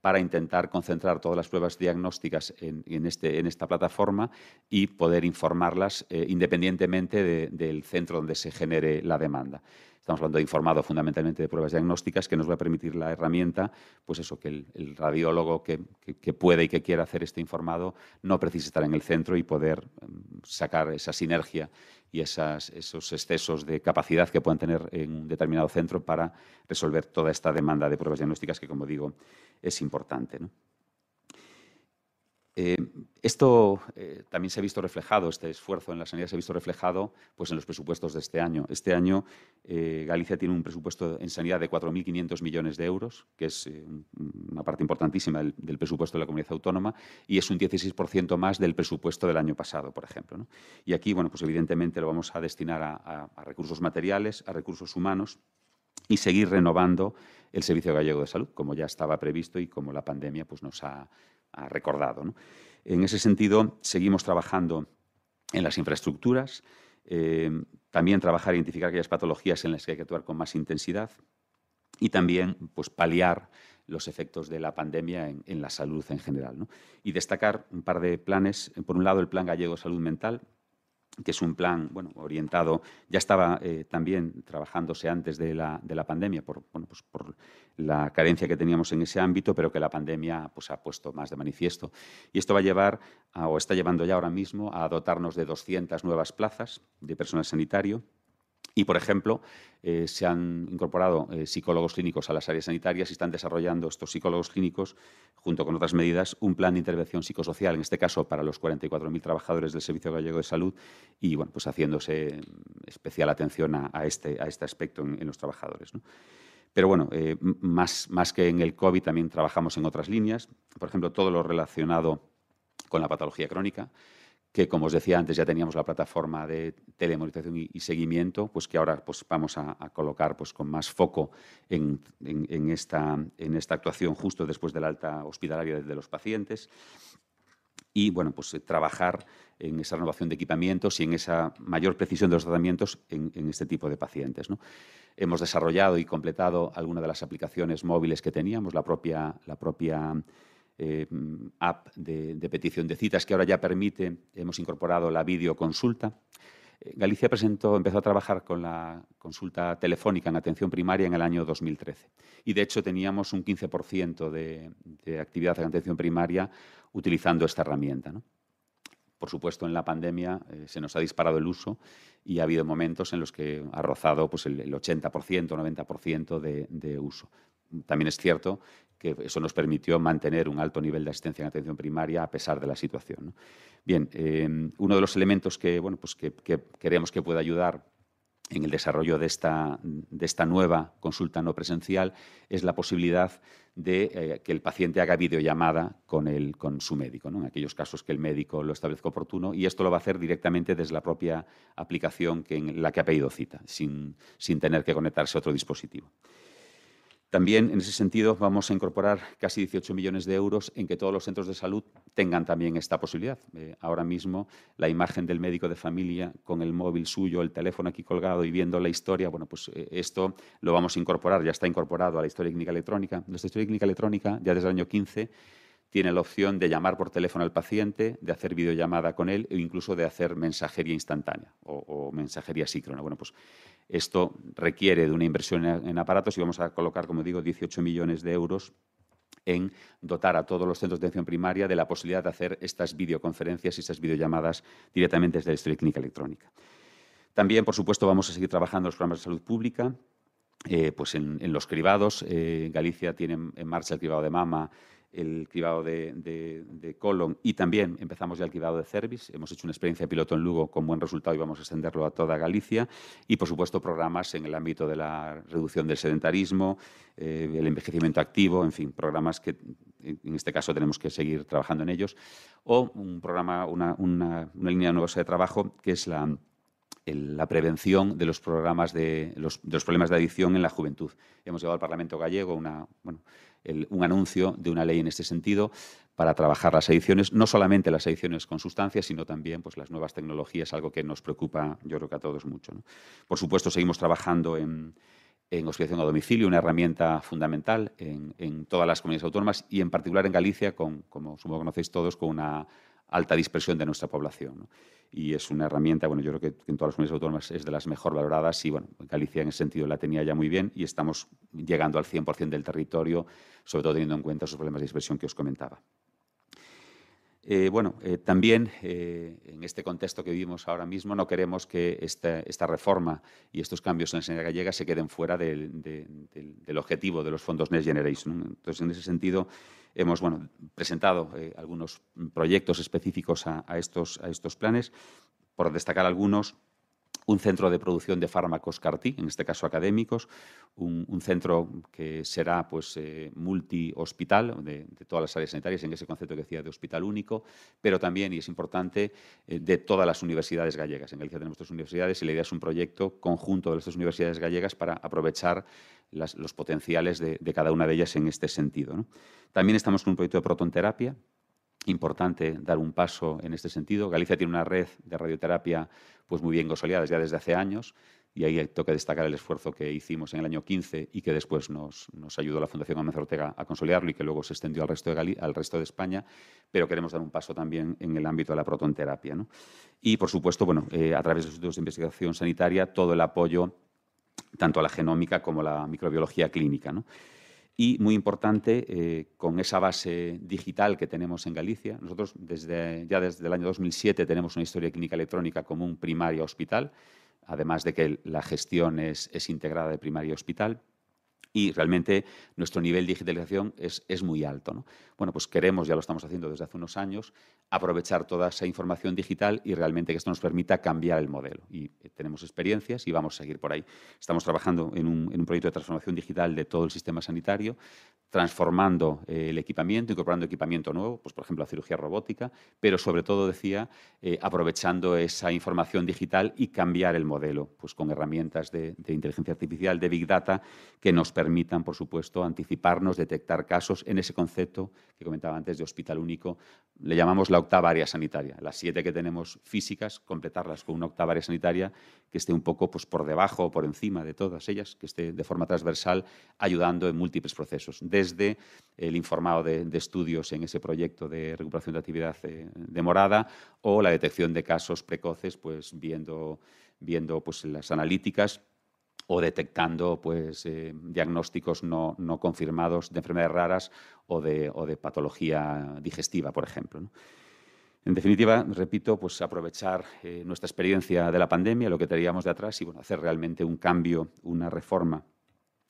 para intentar concentrar todas las pruebas diagnósticas en, este, esta plataforma y poder informarlas eh, independientemente del centro donde se genere la demanda. Estamos hablando de informado fundamentalmente de pruebas diagnósticas que nos va a permitir la herramienta, pues eso, que el, radiólogo que, puede y que quiera hacer este informado no precise estar en el centro y poder mm, sacar esa sinergia y esos excesos de capacidad que puedan tener en un determinado centro para resolver toda esta demanda de pruebas diagnósticas que, como digo, es importante. Eh, esto eh, también se ha visto reflejado, este esfuerzo en la sanidad se ha visto reflejado pues, en los presupuestos de este año. Este año eh, Galicia tiene un presupuesto en sanidad de 4.500 millones de euros, que es una parte importantísima del, presupuesto de la comunidad autónoma, y es un 16% más del presupuesto del año pasado, por ejemplo. Y aquí, bueno, pues evidentemente lo vamos a destinar a, a recursos materiales, a recursos humanos y seguir renovando el Servicio Gallego de Salud, como ya estaba previsto y como la pandemia pues, nos ha ha recordado. En ese sentido, seguimos trabajando en las infraestructuras, eh, también trabajar e identificar aquellas patologías en las que hay que actuar con más intensidad y también pues, paliar los efectos de la pandemia en, la salud en general. Y destacar un par de planes. Por un lado, el Plan Gallego de Salud Mental, que es un plan bueno, orientado, ya estaba eh, también trabajándose antes de la, de la pandemia por, bueno, pues por la carencia que teníamos en ese ámbito, pero que la pandemia pues, ha puesto más de manifiesto. Y esto va a llevar, o está llevando ya ahora mismo, a dotarnos de 200 nuevas plazas de personal sanitario y, por ejemplo, eh, se han incorporado eh, psicólogos clínicos a las áreas sanitarias y están desarrollando estos psicólogos clínicos, junto con otras medidas, un plan de intervención psicosocial, en este caso para los 44.000 trabajadores del Servicio Gallego de Salud, y bueno, pues haciéndose especial atención a, este, a este, aspecto en, los trabajadores. Pero bueno, eh, más, más que en el COVID también trabajamos en otras líneas, por ejemplo, todo lo relacionado con la patología crónica que como os decía antes ya teníamos la plataforma de telemonitorización y, seguimiento, pues que ahora pues, vamos a, colocar pues, con más foco en, esta, en esta actuación justo después del alta hospitalaria de los pacientes y bueno, pues eh, trabajar en esa renovación de equipamientos y en esa mayor precisión de los tratamientos en, este tipo de pacientes. Hemos desarrollado y completado algunas de las aplicaciones móviles que teníamos, la propia, la propia eh, app de, petición de citas que ahora ya permite, hemos incorporado la videoconsulta. Eh, Galicia empezó a trabajar con la consulta telefónica en atención primaria en el año 2013 y de hecho teníamos un 15% de, actividad en atención primaria utilizando esta herramienta. Por supuesto, en la pandemia eh, se nos ha disparado el uso y ha habido momentos en los que ha rozado pues, el, 80%, 90% de, de uso. También es cierto que eso nos permitió mantener un alto nivel de asistencia en atención primaria a pesar de la situación. Bien, em, uno de los elementos que, bueno, pues que, queremos que pueda ayudar en el desarrollo de esta, de esta nueva consulta no presencial es la posibilidad de eh, que el paciente haga videollamada con, el, con su médico, ¿no? en aquellos casos que el médico lo establezca oportuno, y esto lo va a hacer directamente desde la propia aplicación que en la que ha pedido cita, sin, sin tener que conectarse a otro dispositivo. También, en ese sentido, vamos a incorporar casi 18 millones de euros en que todos los centros de salud tengan también esta posibilidad. Eh, ahora mismo, la imagen del médico de familia con el móvil suyo, el teléfono aquí colgado y viendo la historia, bueno, pues eh, esto lo vamos a incorporar, ya está incorporado a la historia clínica electrónica. Nuestra historia clínica electrónica, ya desde el año 15, tiene la opción de llamar por teléfono al paciente, de hacer videollamada con él e incluso de hacer mensajería instantánea o, o mensajería síncrona. Bueno, pues esto requiere de una inversión en aparatos y vamos a colocar, como digo, 18 millones de euros en dotar a todos los centros de atención primaria de la posibilidad de hacer estas videoconferencias y estas videollamadas directamente desde la historia clínica electrónica. También, por supuesto, vamos a seguir trabajando en los programas de salud pública, eh, pues en, los cribados. Eh, Galicia tiene en marcha el cribado de mama el cribado de, colon y también empezamos ya el cribado de cervix. Hemos hecho una experiencia de piloto en Lugo con buen resultado y vamos a extenderlo a toda Galicia. Y, por supuesto, programas en el ámbito de la reducción del sedentarismo, eh, el envejecimiento activo, en fin, programas que en este caso tenemos que seguir trabajando en ellos. O un programa, una, una, una línea nueva de trabajo que es la la prevención de los programas de los, de los, problemas de adicción en la juventud. Hemos llevado al Parlamento gallego una, bueno, un anuncio de una ley en este sentido para trabajar las adicciones, no solamente las adicciones con sustancias, sino también pues, las nuevas tecnologías, algo que nos preocupa, yo creo que a todos mucho. Por supuesto, seguimos trabajando en, en hospitalización a domicilio, una herramienta fundamental en, todas las comunidades autónomas y en particular en Galicia, con, como supongo conocéis todos, con una alta dispersión de nuestra población. Y es una herramienta, bueno, yo creo que en todas las comunidades autónomas es de las mejor valoradas y, bueno, Galicia en ese sentido la tenía ya muy bien y estamos llegando al 100% del territorio, sobre todo teniendo en cuenta esos problemas de dispersión que os comentaba. Eh, bueno, eh, también eh, en este contexto que vivimos ahora mismo no queremos que esta, reforma y estos cambios en la sanidad gallega se queden fuera del, objetivo de los fondos Next Generation. Entonces, en ese sentido, hemos presentado algunos proyectos específicos a, estos, a estos planes. Por destacar algunos, un centro de producción de fármacos CAR-T, en este caso académicos, un, centro que será pues, eh, multi-hospital de, todas las áreas sanitarias, en ese concepto que decía de hospital único, pero también, y es importante, eh, de todas las universidades gallegas. En Galicia tenemos tres universidades y la idea es un proyecto conjunto de las tres universidades gallegas para aprovechar los potenciales de, cada una de ellas en este sentido. También estamos con un proyecto de protonterapia, importante dar un paso en este sentido. Galicia tiene una red de radioterapia pues muy bien consolidada ya desde hace años y ahí toca destacar el esfuerzo que hicimos en el año 15 y que después nos, ayudó la Fundación Amancio Ortega a consolidarlo y que luego se extendió al resto, de al resto de España, pero queremos dar un paso también en el ámbito de la protonterapia. Y, por supuesto, bueno, eh, a través de los institutos de investigación sanitaria, todo el apoyo tanto a la genómica como a la microbiología clínica. ¿no? Y muy importante, eh, con esa base digital que tenemos en Galicia. Nosotros desde, ya desde el año 2007 tenemos una historia clínica electrónica común primaria hospital, además de que la gestión es, es integrada de primaria hospital y realmente nuestro nivel de digitalización es, es muy alto. ¿no? Bueno, pues queremos, ya lo estamos haciendo desde hace unos años, aprovechar toda esa información digital y realmente que esto nos permita cambiar el modelo. Y eh, tenemos experiencias y vamos a seguir por ahí. Estamos trabajando en un, en un proyecto de transformación digital de todo el sistema sanitario, transformando eh, el equipamiento, incorporando equipamiento nuevo, pues por ejemplo la cirugía robótica, pero sobre todo, decía, eh, aprovechando esa información digital y cambiar el modelo, pues con herramientas de, de inteligencia artificial, de Big Data, que nos permitan, por supuesto, anticiparnos, detectar casos en ese concepto que comentaba antes de hospital único. Le llamamos la octava área sanitaria. Las siete que tenemos físicas, completarlas con una octava área sanitaria que esté un poco pues, por debajo o por encima de todas ellas, que esté de forma transversal ayudando en múltiples procesos, desde el informado de, estudios en ese proyecto de recuperación de actividad eh, demorada o la detección de casos precoces, pues viendo, viendo pues, las analíticas o detectando pues, eh, diagnósticos no, confirmados de enfermedades raras o de, o de patología digestiva, por ejemplo. En definitiva, repito, pues aprovechar eh, nuestra experiencia de la pandemia, lo que teníamos de atrás y bueno, hacer realmente un cambio, una reforma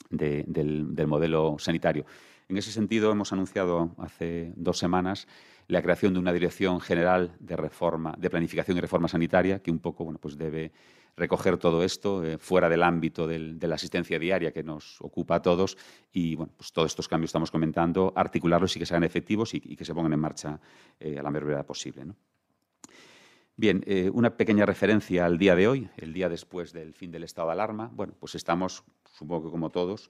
del, del, modelo sanitario. En ese sentido, hemos anunciado hace dos semanas la creación de una dirección general de reforma, de planificación y reforma sanitaria, que un poco bueno, pues debe recoger todo esto eh, fuera del ámbito de la asistencia diaria que nos ocupa a todos y bueno, pues todos estos cambios estamos comentando, articularlos y que sean efectivos y, que se pongan en marcha a la mayor brevedad posible. Bien, una pequeña referencia al día de hoy, el día después del fin del estado de alarma. Bueno, pues estamos, supongo que como todos,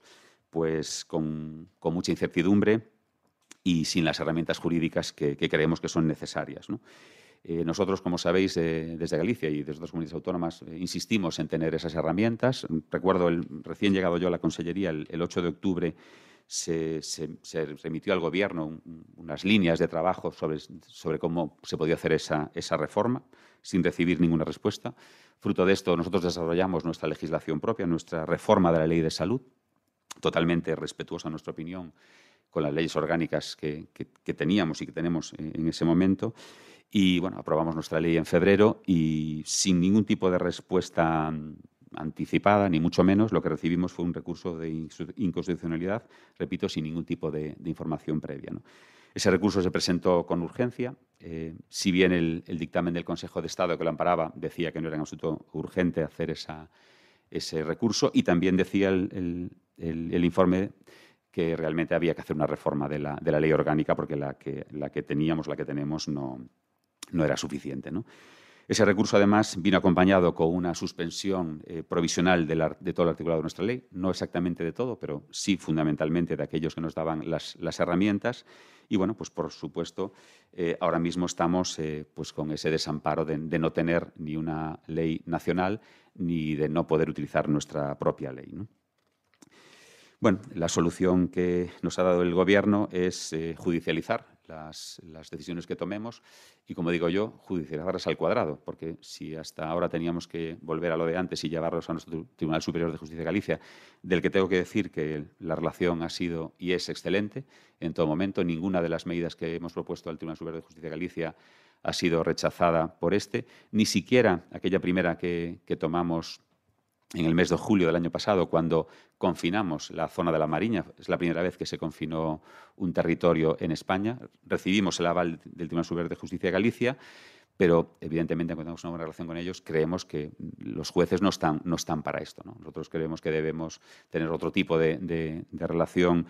pues con, mucha incertidumbre y sin las herramientas jurídicas que, creemos que son necesarias. Eh, nosotros, como sabéis, eh, desde Galicia y desde otras comunidades autónomas, eh, insistimos en tener esas herramientas. Recuerdo, el, recién llegado yo a la Consellería, el, 8 de octubre, se, remitió al Gobierno unas líneas de trabajo sobre, sobre, cómo se podía hacer esa, esa reforma, sin recibir ninguna respuesta. Fruto de esto, nosotros desarrollamos nuestra legislación propia, nuestra reforma de la Ley de Salud, totalmente respetuosa, en nuestra opinión, con las leyes orgánicas que, teníamos y que tenemos en ese momento. Y bueno, aprobamos nuestra ley en febrero y sin ningún tipo de respuesta anticipada, ni mucho menos, lo que recibimos fue un recurso de inconstitucionalidad, repito, sin ningún tipo de, información previa. Ese recurso se presentó con urgencia. Eh, si bien el, dictamen del Consejo de Estado que lo amparaba decía que no era en absoluto urgente hacer ese recurso y también decía el, el, informe que realmente había que hacer una reforma de la, de la ley orgánica porque la que, la que, teníamos, la que tenemos, no, no era suficiente. ¿no? Ese recurso, además, vino acompañado con una suspensión eh, provisional de, de, todo el articulado de nuestra ley, no exactamente de todo, pero sí fundamentalmente de aquellos que nos daban las, herramientas. Y bueno, pues por supuesto, eh, ahora mismo estamos eh, pues con ese desamparo de, no tener ni una ley nacional ni de no poder utilizar nuestra propia ley. Bueno, la solución que nos ha dado el Gobierno es eh, judicializar las, decisiones que tomemos y, como digo yo, judicializarlas al cuadrado, porque si hasta ahora teníamos que volver a lo de antes y llevarlos a nuestro Tribunal Superior de Justicia de Galicia, del que tengo que decir que la relación ha sido y es excelente en todo momento, ninguna de las medidas que hemos propuesto al Tribunal Superior de Justicia de Galicia ha sido rechazada por este, ni siquiera aquella primera que, que tomamos en el mes de julio del año pasado, cuando confinamos la zona de la Mariña, es la primera vez que se confinó un territorio en España, recibimos el aval del Tribunal Superior de Justicia de Galicia, pero evidentemente cuando tenemos una buena relación con ellos, creemos que los jueces no están, para esto. Nosotros creemos que debemos tener otro tipo de, relación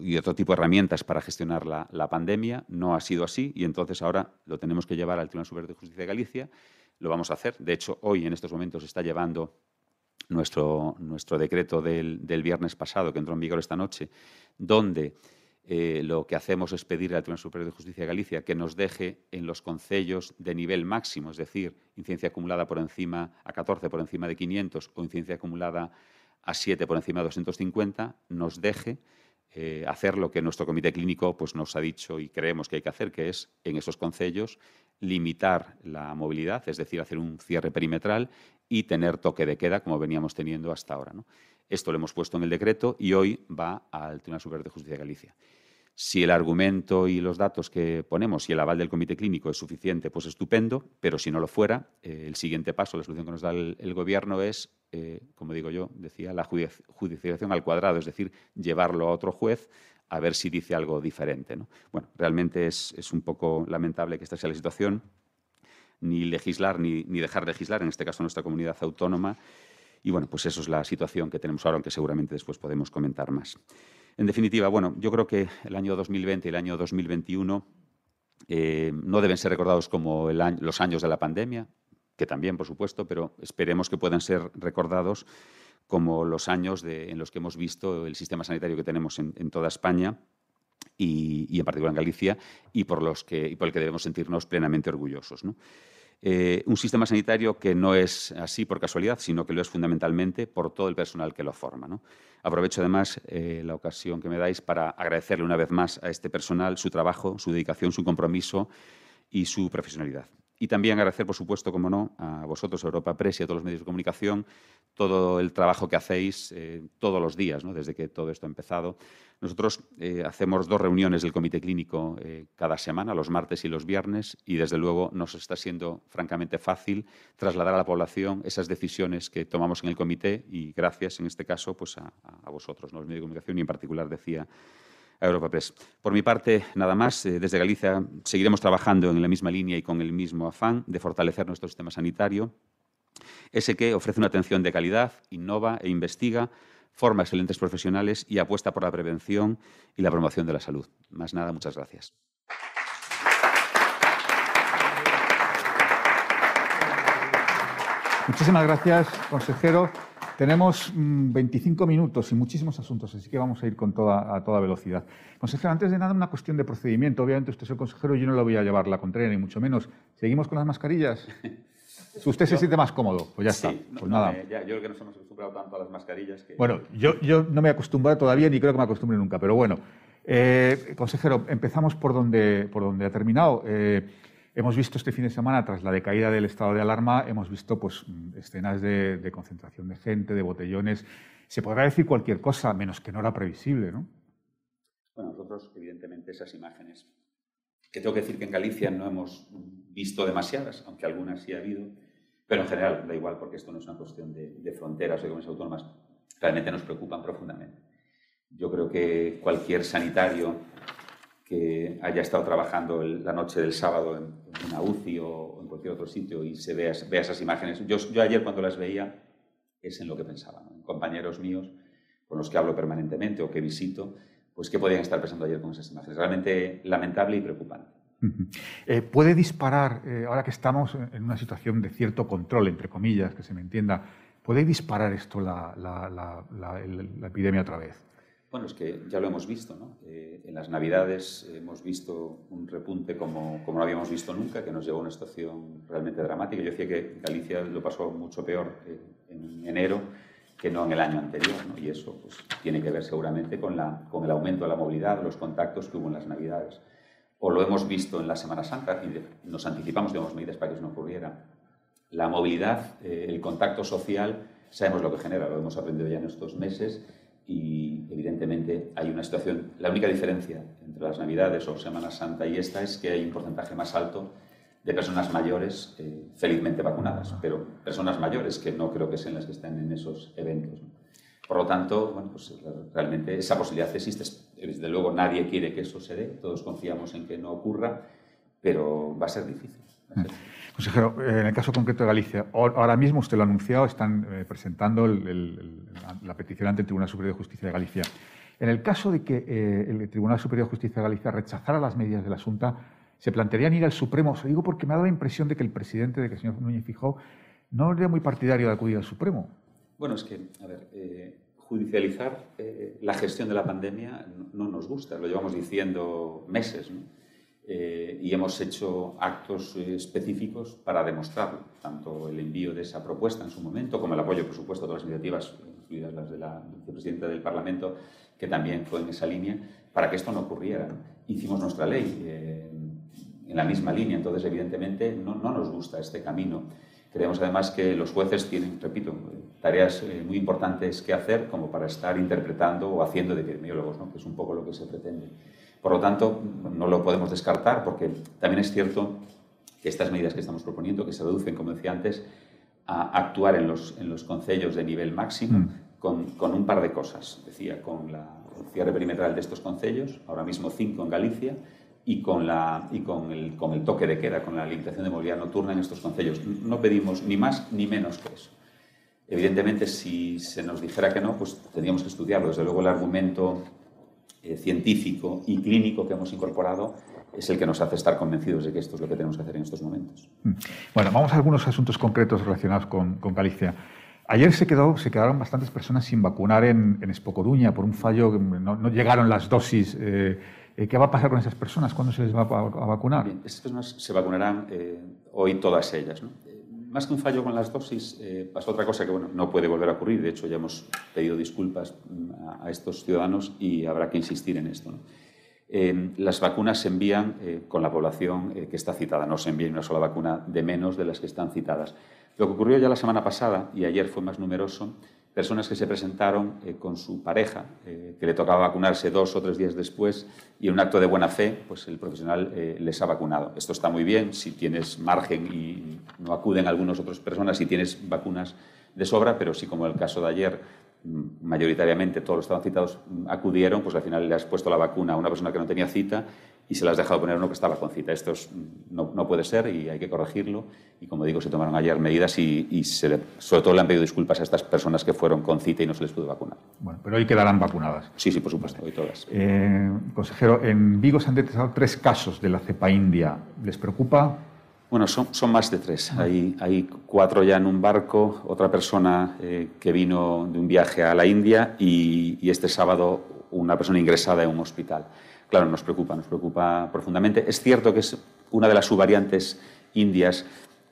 y otro tipo de herramientas para gestionar la, la, pandemia. No ha sido así y entonces ahora lo tenemos que llevar al Tribunal Superior de Justicia de Galicia. Lo vamos a hacer. De hecho, hoy en estos momentos se está llevando nuestro, nuestro decreto del, viernes pasado, que entró en vigor esta noche, donde eh, lo que hacemos es pedirle al Tribunal Superior de Justicia de Galicia que nos deje en los concellos de nivel máximo, es decir, incidencia acumulada por encima a 14 por encima de 500 o incidencia acumulada a 7 por encima de 250, nos deje eh, hacer lo que nuestro comité clínico pues, nos ha dicho y creemos que hay que hacer, que es en esos concellos limitar la movilidad, es decir, hacer un cierre perimetral y tener toque de queda como veníamos teniendo hasta ahora. Esto lo hemos puesto en el decreto y hoy va al Tribunal Superior de Justicia de Galicia. Si el argumento y los datos que ponemos y el aval del comité clínico es suficiente, pues estupendo, pero si no lo fuera, eh, el siguiente paso, la solución que nos da el, Gobierno es, eh, como digo yo, decía, la judicialización al cuadrado, es decir, llevarlo a otro juez a ver si dice algo diferente. Bueno, realmente es, un poco lamentable que esta sea la situación, ni legislar ni, ni dejar legislar, en este caso nuestra comunidad autónoma. Y bueno, pues eso es la situación que tenemos ahora, aunque seguramente después podemos comentar más. En definitiva, bueno, yo creo que el año 2020 y el año 2021 eh, no deben ser recordados como los años de la pandemia, que también, por supuesto, pero esperemos que puedan ser recordados como los años en los que hemos visto el sistema sanitario que tenemos en, toda España y, en particular en Galicia y por, los que, por el que debemos sentirnos plenamente orgullosos. Eh, un sistema sanitario que no es así por casualidad, sino que lo es fundamentalmente por todo el personal que lo forma. Aprovecho además eh, la ocasión que me dais para agradecerle una vez más a este personal su trabajo, su dedicación, su compromiso y su profesionalidad. Y también agradecer, por supuesto, como no, a vosotros, Europa Press y a todos los medios de comunicación, todo el trabajo que hacéis eh, todos los días, ¿no? desde que todo esto ha empezado. Nosotros eh, hacemos dos reuniones del Comité Clínico eh, cada semana, los martes y los viernes, y desde luego nos está siendo francamente fácil trasladar a la población esas decisiones que tomamos en el comité y gracias, en este caso, pues a, vosotros, los medios de comunicación, y en particular decía Europa Press. Por mi parte, nada más. Eh, desde Galicia seguiremos trabajando en la misma línea y con el mismo afán de fortalecer nuestro sistema sanitario SK ofrece una atención de calidad, innova e investiga, forma excelentes profesionales y apuesta por la prevención y la promoción de la salud. Más nada, muchas gracias. Muchísimas gracias, consejero. Tenemos 25 mm, minutos y muchísimos asuntos, así que vamos a ir con toda, a toda velocidad. Consejero, antes de nada, una cuestión de procedimiento. Obviamente usted es el consejero y yo no le voy a llevar la contraria, ni mucho menos. ¿Seguimos con las mascarillas? Si [LAUGHS] usted se siente más cómodo, pues ya está. Pues nada. yo creo que nos hemos acostumbrado tanto a las mascarillas que... Bueno, yo, yo no me he acostumbrado todavía ni creo que me acostumbre nunca, pero bueno. Eh, consejero, empezamos por donde, por donde ha terminado. Eh, hemos visto este fin de semana, tras la decaída del estado de alarma, hemos visto pues, escenas de, de concentración de gente, de botellones. Se podrá decir cualquier cosa, menos que no era previsible, ¿no? Bueno, nosotros, evidentemente, esas imágenes que tengo que decir que en Galicia no hemos visto demasiadas, aunque algunas sí ha habido, pero en general da igual porque esto no es una cuestión de, fronteras o de comunidades autónomas, realmente nos preocupan profundamente. Yo creo que cualquier sanitario que haya estado trabajando la noche del sábado en, una UCI o en cualquier otro sitio y se vea, vea esas imágenes, yo, yo, ayer cuando las veía es en lo que pensaba, compañeros míos con los que hablo permanentemente o que visito, pues qué podían estar pensando ayer con esas imágenes. Realmente lamentable y preocupante. Eh, ¿Puede disparar, eh, ahora que estamos en una situación de cierto control, entre comillas, que se me entienda, ¿puede disparar esto la, epidemia otra vez? Bueno, es que ya lo hemos visto, ¿no? Eh, en las Navidades hemos visto un repunte como, como no habíamos visto nunca, que nos llevó a una situación realmente dramática. Yo decía que Galicia lo pasó mucho peor en enero que no en el año anterior. Y eso pues, tiene que ver seguramente con, la, con el aumento de la movilidad, los contactos que hubo en las Navidades. O lo hemos visto en la Semana Santa y nos anticipamos, digamos, medidas para que eso no ocurriera. La movilidad, eh, el contacto social, sabemos lo que genera, lo hemos aprendido ya en estos meses y evidentemente hay una situación, la única diferencia entre las Navidades o Semana Santa y esta es que hay un porcentaje más alto de personas mayores eh, felizmente vacunadas, pero personas mayores que no creo que sean las que estén en esos eventos. Por lo tanto, bueno, pues realmente esa posibilidad existe. Desde luego nadie quiere que eso se dé, todos confiamos en que no ocurra, pero va a ser difícil. Consejero, en el caso concreto de Galicia, ahora mismo usted lo ha anunciado, están eh, presentando la petición ante el Tribunal Superior de Justicia de Galicia. En el caso de que eh, el Tribunal Superior de Justicia de Galicia rechazara las medidas de la Junta, se plantearían ir al Supremo. O digo porque me ha dado la impresión de que el presidente, de que el señor Núñez Fijó, no era muy partidario de acudir al Supremo. Bueno, es que, a ver, eh, judicializar eh, la gestión de la pandemia no, nos gusta, lo llevamos diciendo meses, eh, y hemos hecho actos específicos para demostrarlo, tanto el envío de esa propuesta en su momento, como el apoyo, por supuesto, a todas las iniciativas, incluidas las de la vicepresidenta del Parlamento, que también fue en esa línea, para que esto no ocurriera. Hicimos nuestra ley en la misma línea. Entonces, evidentemente, no, no, nos gusta este camino. Creemos además que los jueces tienen, repito, tareas eh, muy importantes que hacer como para estar interpretando o haciendo de epidemiólogos, ¿no? que es un poco lo que se pretende. Por lo tanto, no lo podemos descartar porque también es cierto que estas medidas que estamos proponiendo, que se reducen, como decía antes, a actuar en los, en los concellos de nivel máximo mm. con, con, un par de cosas. Decía, con la, el cierre perimetral de estos concellos, ahora mismo cinco en Galicia, y con, la, y con, el, con el toque de queda, con la limitación de movilidad nocturna en estos concellos. No pedimos ni más ni menos que eso. Evidentemente, si se nos dijera que no, pues tendríamos que estudiarlo. Desde luego, el argumento eh, científico y clínico que hemos incorporado es el que nos hace estar convencidos de que esto es lo que tenemos que hacer en estos momentos. Mm. Bueno, vamos a algunos asuntos concretos relacionados con, con Galicia. Ayer se, quedó, se quedaron bastantes personas sin vacunar en, en Espocoruña por un fallo, no, no llegaron las dosis. Eh, eh, ¿Qué va a pasar con esas personas? ¿Cuándo se les va a vacunar? Bien, esas personas se vacunarán eh, hoy todas ellas. Eh, más que un fallo con las dosis, pasó otra cosa que bueno, no puede volver a ocurrir. De hecho, ya hemos pedido disculpas mm, a, estos ciudadanos y habrá que insistir en esto. las vacunas se envían con la población que está citada, no se envía una sola vacuna de menos de las que están citadas. Lo que ocurrió ya la semana pasada, y ayer fue más numeroso, personas que se presentaron eh, con su pareja, eh, que le tocaba vacunarse dos o tres días después, y en un acto de buena fe, pues el profesional eh, les ha vacunado. Esto está muy bien si tienes margen y no acuden algunas otras personas, si tienes vacunas de sobra, pero si como el caso de ayer, mm, mayoritariamente todos los estaban citados mm, acudieron, pues al final le has puesto la vacuna a una persona que no tenía cita y se las ha dejado poner uno que estaba con cita. Esto no, no, puede ser y hay que corregirlo. Y como digo, se tomaron ayer medidas y, sobre todo le han pedido disculpas a estas personas que fueron con cita y no se les pudo vacunar. Bueno, pero hoy quedarán vacunadas. Sí, sí, por supuesto, hoy todas. Eh, consejero, en Vigo se han detectado tres casos de la cepa india. ¿Les preocupa? Bueno, son, son más de tres. Ah. Hay, hay, cuatro ya en un barco, otra persona eh, que vino de un viaje a la India y, y este sábado una persona ingresada en un hospital claro, nos preocupa, nos preocupa profundamente. Es cierto que es una de las subvariantes indias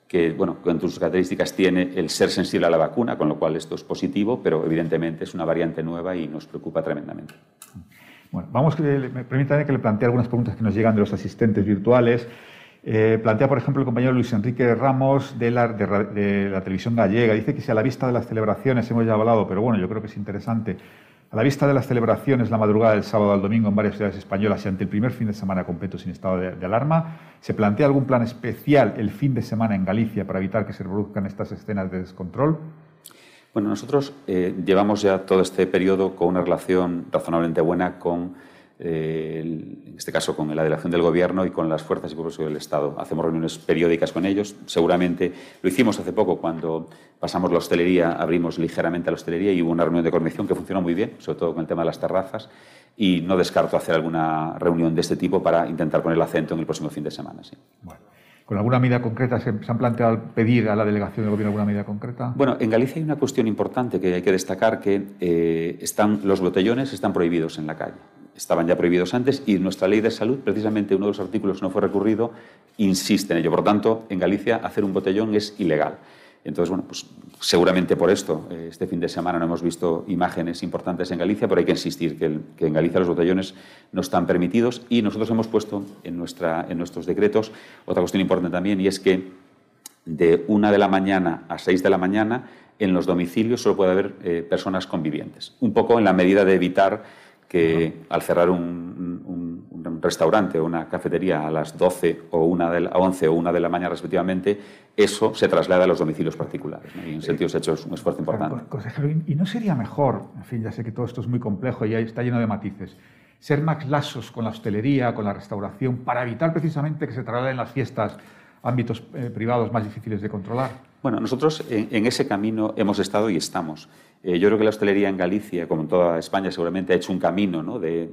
que, bueno, con sus características tiene el ser sensible a la vacuna, con lo cual esto es positivo, pero evidentemente es una variante nueva y nos preocupa tremendamente. Bueno, vamos, permítanme que le plantee algunas preguntas que nos llegan de los asistentes virtuales. Eh, plantea, por ejemplo, el compañero Luis Enrique Ramos de la, de la televisión gallega. Dice que si a la vista de las celebraciones hemos ya hablado, pero bueno, yo creo que es interesante a la vista de las celebraciones la madrugada del sábado al domingo en varias ciudades españolas y ante el primer fin de semana completo sin estado de, alarma, ¿se plantea algún plan especial el fin de semana en Galicia para evitar que se produzcan estas escenas de descontrol? Bueno, nosotros eh, llevamos ya todo este periodo con una relación razonablemente buena con eh, en este caso con la delegación del Gobierno y con las fuerzas y cuerpos del Estado. Hacemos reuniones periódicas con ellos. Seguramente lo hicimos hace poco cuando pasamos la hostelería, abrimos ligeramente la hostelería y hubo una reunión de coordinación que funcionó muy bien, sobre todo con el tema de las terrazas. Y no descarto hacer alguna reunión de este tipo para intentar poner el acento en el próximo fin de semana. Sí. Bueno. ¿Con alguna medida concreta? ¿Se, han planteado pedir a la delegación del gobierno alguna medida concreta? Bueno, en Galicia hay una cuestión importante que hay que destacar, que eh, están, los botellones están prohibidos en la calle estaban ya prohibidos antes y nuestra ley de salud, precisamente uno de los artículos no fue recurrido, insiste en ello. Por tanto, en Galicia hacer un botellón es ilegal. Entonces, bueno, pues seguramente por esto, eh, este fin de semana no hemos visto imágenes importantes en Galicia, pero hay que insistir que, que, en Galicia los botellones no están permitidos y nosotros hemos puesto en, nuestra, en nuestros decretos otra cuestión importante también y es que de una de la mañana a seis de la mañana en los domicilios solo puede haber eh, personas convivientes, un poco en la medida de evitar que al cerrar un, restaurante o una cafetería a las 12 o una de 11 o 1 de la mañana respectivamente, eso se traslada a los domicilios particulares. Y en sentido se ha hecho un esfuerzo importante. Consejero, ¿y no sería mejor, en fin, ya sé que todo esto es muy complejo y está lleno de matices, ser más lasos con la hostelería, con la restauración, para evitar precisamente que se trasladen las fiestas ámbitos eh, privados más difíciles de controlar? Bueno, nosotros en, ese camino hemos estado y estamos. Eh, yo creo que la hostelería en Galicia, como en toda España, seguramente ha hecho un camino ¿no? de,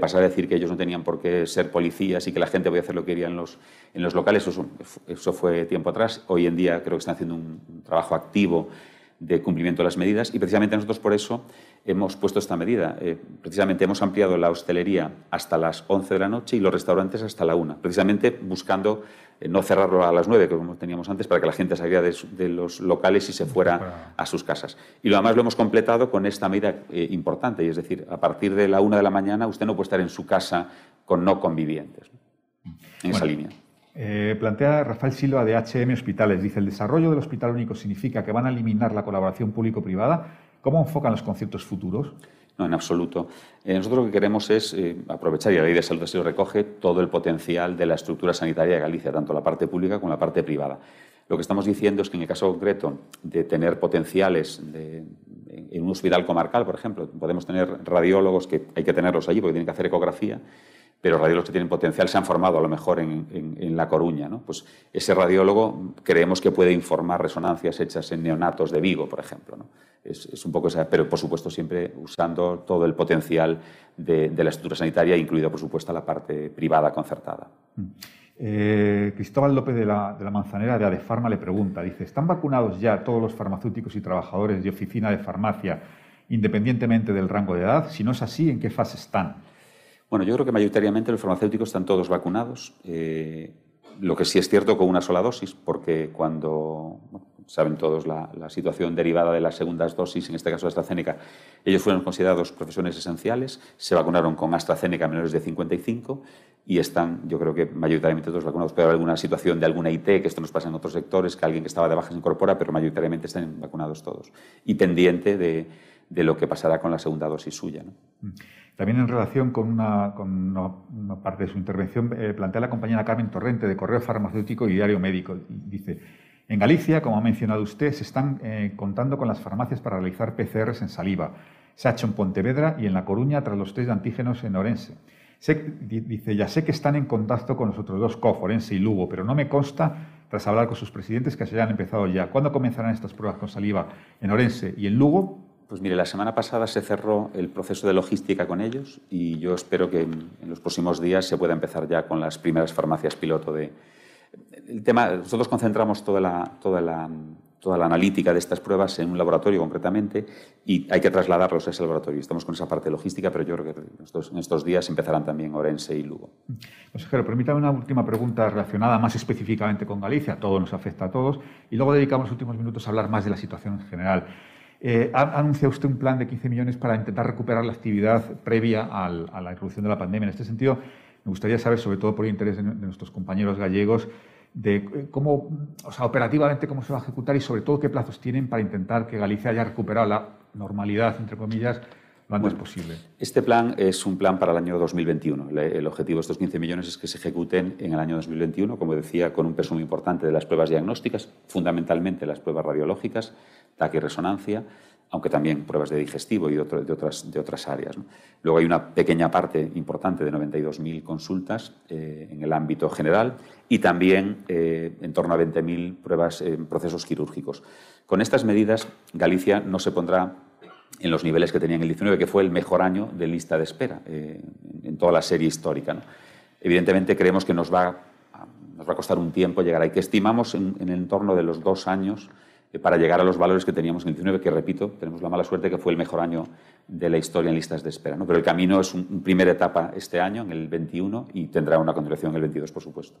pasar a decir que ellos no tenían por qué ser policías y que la gente podía hacer lo que quería en los, en los locales. Eso, eso, fue tiempo atrás. Hoy en día creo que están haciendo un trabajo activo de cumplimiento de las medidas y precisamente nosotros por eso hemos puesto esta medida. Eh, precisamente hemos ampliado la hostelería hasta las 11 de la noche y los restaurantes hasta la 1, precisamente buscando eh, no cerrarlo a las 9, como teníamos antes, para que la gente saliera de, los locales y se fuera a sus casas. Y lo demás lo hemos completado con esta medida eh, importante, y es decir, a partir de la 1 de la mañana usted no puede estar en su casa con no convivientes, en esa línea. Eh, plantea Rafael Silva de HM Hospitales. Dice, el desarrollo del hospital único significa que van a eliminar la colaboración público-privada. ¿Cómo enfocan los conceptos futuros? No, en absoluto. Eh, nosotros lo que queremos es eh, aprovechar, y la ley de salud así lo recoge, todo el potencial de la estructura sanitaria de Galicia, tanto la parte pública como la parte privada. Lo que estamos diciendo es que en el caso concreto de tener potenciales en un hospital comarcal, por ejemplo, podemos tener radiólogos que hay que tenerlos allí porque tienen que hacer ecografía, pero radiólogos que tienen potencial se han formado a lo mejor en, La Coruña. ¿no? Pues ese radiólogo creemos que puede informar resonancias hechas en neonatos de Vigo, por ejemplo. ¿no? Es, un poco esa, pero por supuesto siempre usando todo el potencial de, la estructura sanitaria, incluida por supuesto la parte privada concertada. Mm. Eh, Cristóbal López de la, de la, Manzanera de Adefarma le pregunta, dice, ¿están vacunados ya todos los farmacéuticos y trabajadores de oficina de farmacia independientemente del rango de edad? Si no es así, ¿en qué fase están? Bueno, yo creo que mayoritariamente los farmacéuticos están todos vacunados. Eh, lo que sí es cierto con una sola dosis, porque cuando saben todos la, situación derivada de las segundas dosis, en este caso de AstraZeneca, ellos fueron considerados profesiones esenciales, se vacunaron con AstraZeneca menores de 55 y están, yo creo que mayoritariamente todos vacunados, pero alguna situación de alguna IT, que esto nos pasa en otros sectores, que alguien que estaba de baja se incorpora, pero mayoritariamente están vacunados todos. Y pendiente de, de lo que pasará con la segunda dosis suya. ¿no? Mm. También en relación con una, parte de su intervención, eh, plantea la compañera Carmen Torrente de Correo Farmacéutico y Diario Médico. Dice, en Galicia, como ha mencionado usted, se están eh, contando con las farmacias para realizar PCRs en saliva. Se ha hecho en Pontevedra y en La Coruña tras los test de antígenos en Orense. dice, ya sé que están en contacto con los otros dos, CO, Forense y Lugo, pero no me consta, tras hablar con sus presidentes, que se hayan empezado ya. ¿Cuándo comenzarán estas pruebas con saliva en Orense y en Lugo? Pues mire, la semana pasada se cerró el proceso de logística con ellos y yo espero que en, los próximos días se pueda empezar ya con las primeras farmacias piloto de... El tema, nosotros concentramos toda la, toda la toda la analítica de estas pruebas en un laboratorio concretamente y hay que trasladarlos a ese laboratorio. Estamos con esa parte logística, pero yo creo que en estos, días empezarán también Orense y Lugo. Consejero, permítame una última pregunta relacionada más específicamente con Galicia. Todo nos afecta a todos. Y luego dedicamos los últimos minutos a hablar más de la situación en general. Eh, ha anunciado usted un plan de 15 millones para intentar recuperar la actividad previa a la irrupción de la pandemia. En este sentido, me gustaría saber, sobre todo por interés de nuestros compañeros gallegos, de eh, cómo, o sea, operativamente cómo se va a ejecutar y sobre todo qué plazos tienen para intentar que Galicia haya recuperado la normalidad, entre comillas, lo antes posible. Este plan es un plan para el año 2021. El objetivo de estos 15 millones es que se ejecuten en el año 2021, como decía, con un peso muy importante de las pruebas diagnósticas, fundamentalmente las pruebas radiológicas, TAC y resonancia, aunque también pruebas de digestivo y de, otras, de otras áreas. Luego hay una pequeña parte importante de 92.000 consultas eh, en el ámbito general y también eh, en torno a 20.000 pruebas en procesos quirúrgicos. Con estas medidas, Galicia no se pondrá en los niveles que tenía en el 19, que fue el mejor año de lista de espera eh, en toda la serie histórica. Evidentemente creemos que nos va, a, nos va a costar un tiempo llegar ahí, que estimamos en, el entorno de los dos años para llegar a los valores que teníamos en el 19, que repito, tenemos la mala suerte que fue el mejor año de la historia en listas de espera. ¿no? Pero el camino es una primera etapa este año, en el 21, y tendrá una continuación en el 22, por supuesto.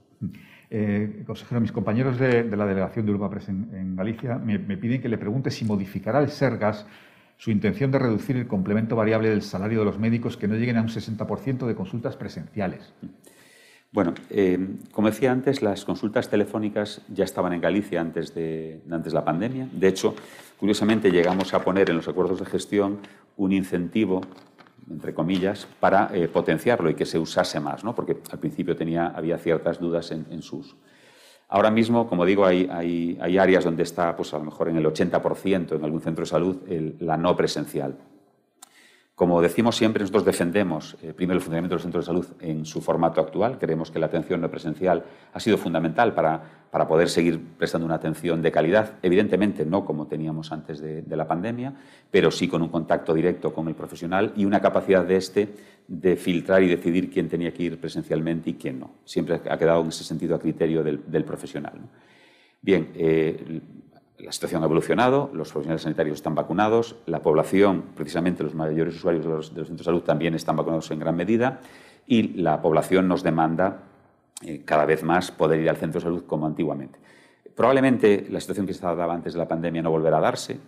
Eh, consejero, mis compañeros de, la delegación de Europa Press en, Galicia me, me, piden que le pregunte si modificará el Sergas su intención de reducir el complemento variable del salario de los médicos que no lleguen a un 60% de consultas presenciales. Bueno, eh, como decía antes, las consultas telefónicas ya estaban en Galicia antes de, antes la pandemia. De hecho, curiosamente llegamos a poner en los acuerdos de gestión un incentivo, entre comillas, para eh, potenciarlo y que se usase más, ¿no? porque al principio había ciertas dudas en, su uso. Ahora mismo, como digo, hay, hay, áreas donde está pues, a lo mejor en el 80% en algún centro de salud la no presencial. Como decimos siempre, nosotros defendemos eh, primero el funcionamiento de los centros de salud en su formato actual. Creemos que la atención no presencial ha sido fundamental para, para poder seguir prestando una atención de calidad. Evidentemente, no como teníamos antes de, la pandemia, pero sí con un contacto directo con el profesional y una capacidad de este de filtrar y decidir quién tenía que ir presencialmente y quién no. Siempre ha quedado en ese sentido a criterio del, profesional. Bien, eh, la situación ha evolucionado, los profesionales sanitarios están vacunados, la población, precisamente los mayores usuarios de los, centros de salud también están vacunados en gran medida y la población nos demanda eh, cada vez más poder ir al centro de salud como antiguamente. Probablemente la situación que se daba antes de la pandemia no volverá a darse,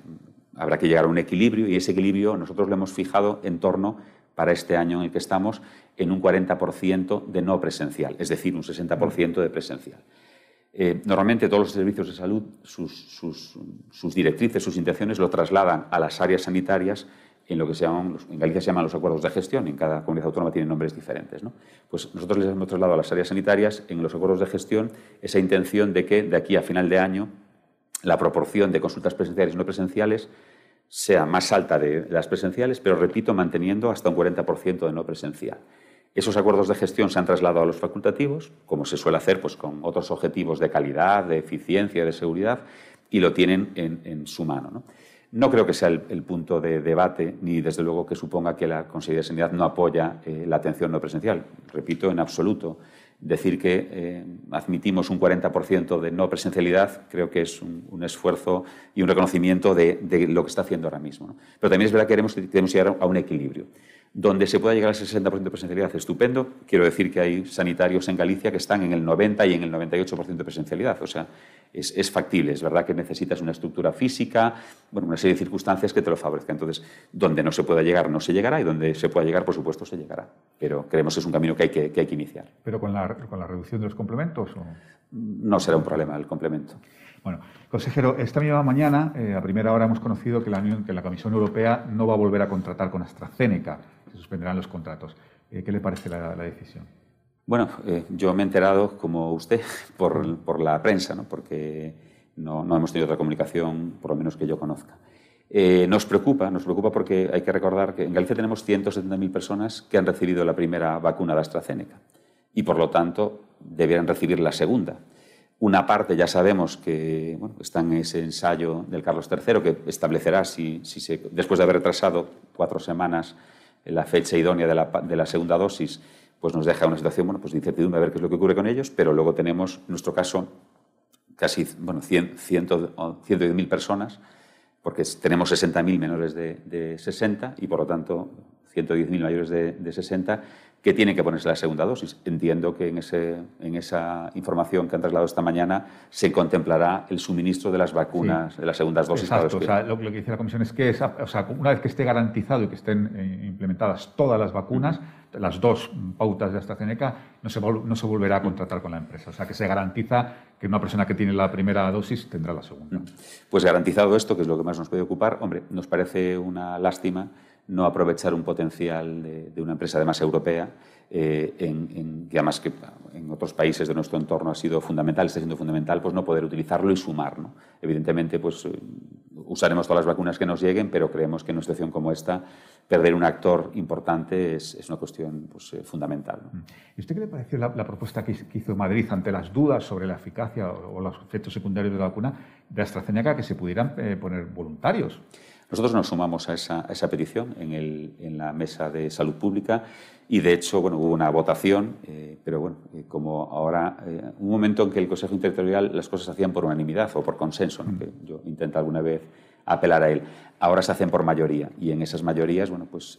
habrá que llegar a un equilibrio y ese equilibrio nosotros lo hemos fijado en torno para este año en el que estamos en un 40% de no presencial, es decir, un 60% de presencial. Eh, normalmente todos los servicios de salud, sus, directrices, sus intenciones lo trasladan a las áreas sanitarias en lo que se llaman, en Galicia se llaman los acuerdos de gestión, en cada comunidad autónoma tienen nombres diferentes. Pues nosotros les hemos trasladado a las áreas sanitarias en los acuerdos de gestión esa intención de que de aquí a final de año la proporción de consultas presenciales y no presenciales sea más alta de las presenciales, pero repito, manteniendo hasta un 40% de no presencial. Esos acuerdos de gestión se han trasladado a los facultativos, como se suele hacer pues, con otros objetivos de calidad, de eficiencia, de seguridad, y lo tienen en, su mano. ¿no? creo que sea el, punto de debate, ni desde luego que suponga que la Consejería de Sanidad no apoya eh, la atención no presencial. Repito, en absoluto. Decir que eh, admitimos un 40% de no presencialidad creo que es un, esfuerzo y un reconocimiento de, lo que está haciendo ahora mismo. Pero también es verdad que queremos, queremos llegar a un equilibrio donde se pueda llegar al 60% de presencialidad, estupendo. Quiero decir que hay sanitarios en Galicia que están en el 90 y en el 98% de presencialidad. O sea, es, factible. Es verdad que necesitas una estructura física, bueno, una serie de circunstancias que te lo favorezcan. Entonces, donde no se pueda llegar, no se llegará y donde se pueda llegar, por supuesto, se llegará. Pero creemos que es un camino que hay que, hay que iniciar. ¿Pero con la, con la, reducción de los complementos? O? No será un problema el complemento. Bueno, consejero, esta misma mañana, eh, a primera hora, hemos conocido que la, que la Comisión Europea no va a volver a contratar con AstraZeneca se suspenderán los contratos. Eh, ¿Qué le parece la, decisión? Bueno, eh, yo me he enterado, como usted, [LAUGHS] por, la prensa, ¿no? porque no, hemos tenido otra comunicación, por lo menos que yo conozca. Eh, nos preocupa, nos preocupa porque hay que recordar que en Galicia tenemos 170.000 personas que han recibido la primera vacuna de AstraZeneca y por lo tanto deberían recibir la segunda. Una parte ya sabemos que está en ese ensayo del Carlos III que establecerá si, se, después de haber retrasado cuatro semanas la fecha idónea de la, de la, segunda dosis, pues nos deja una situación bueno, pues de incertidumbre a ver qué es lo que ocurre con ellos, pero luego tenemos, en nuestro caso, casi bueno, 100, 110.000 personas porque tenemos 60.000 menores de, 60 y, por lo tanto, 110.000 mayores de, de, 60 que tienen que ponerse la segunda dosis. Entiendo que en, ese, en esa información que han trasladado esta mañana se contemplará el suministro de las vacunas, de las segundas dosis. Exacto. O sea, lo, que dice la Comisión es que o sea, una vez que esté garantizado y que estén eh, implementadas todas las vacunas, las dos pautas de AstraZeneca, no se, no se volverá a contratar con la empresa. O sea, que se garantiza que una persona que tiene la primera dosis tendrá la segunda. Pues garantizado esto, que es lo que más nos puede ocupar, hombre, nos parece una lástima no aprovechar un potencial de, una empresa además europea, eh, en, que además que en otros países de nuestro entorno ha sido fundamental, está siendo fundamental, pues no poder utilizarlo y sumar. ¿no? Evidentemente, pues eh, usaremos todas las vacunas que nos lleguen, pero creemos que en una situación como esta, perder un actor importante es, una cuestión pues, eh, fundamental. ¿Y usted qué le pareció la, propuesta que, hizo Madrid ante las dudas sobre la eficacia o, los efectos secundarios de la vacuna de AstraZeneca que se pudieran poner voluntarios? Nosotros nos sumamos a esa, petición en, la mesa de salud pública y, de hecho, bueno, hubo una votación, eh, pero bueno, eh, como ahora, eh, un momento en que el Consejo Interterritorial las cosas se hacían por unanimidad o por consenso, que yo intento alguna vez apelar a él. Ahora se hacen por mayoría y en esas mayorías, bueno, pues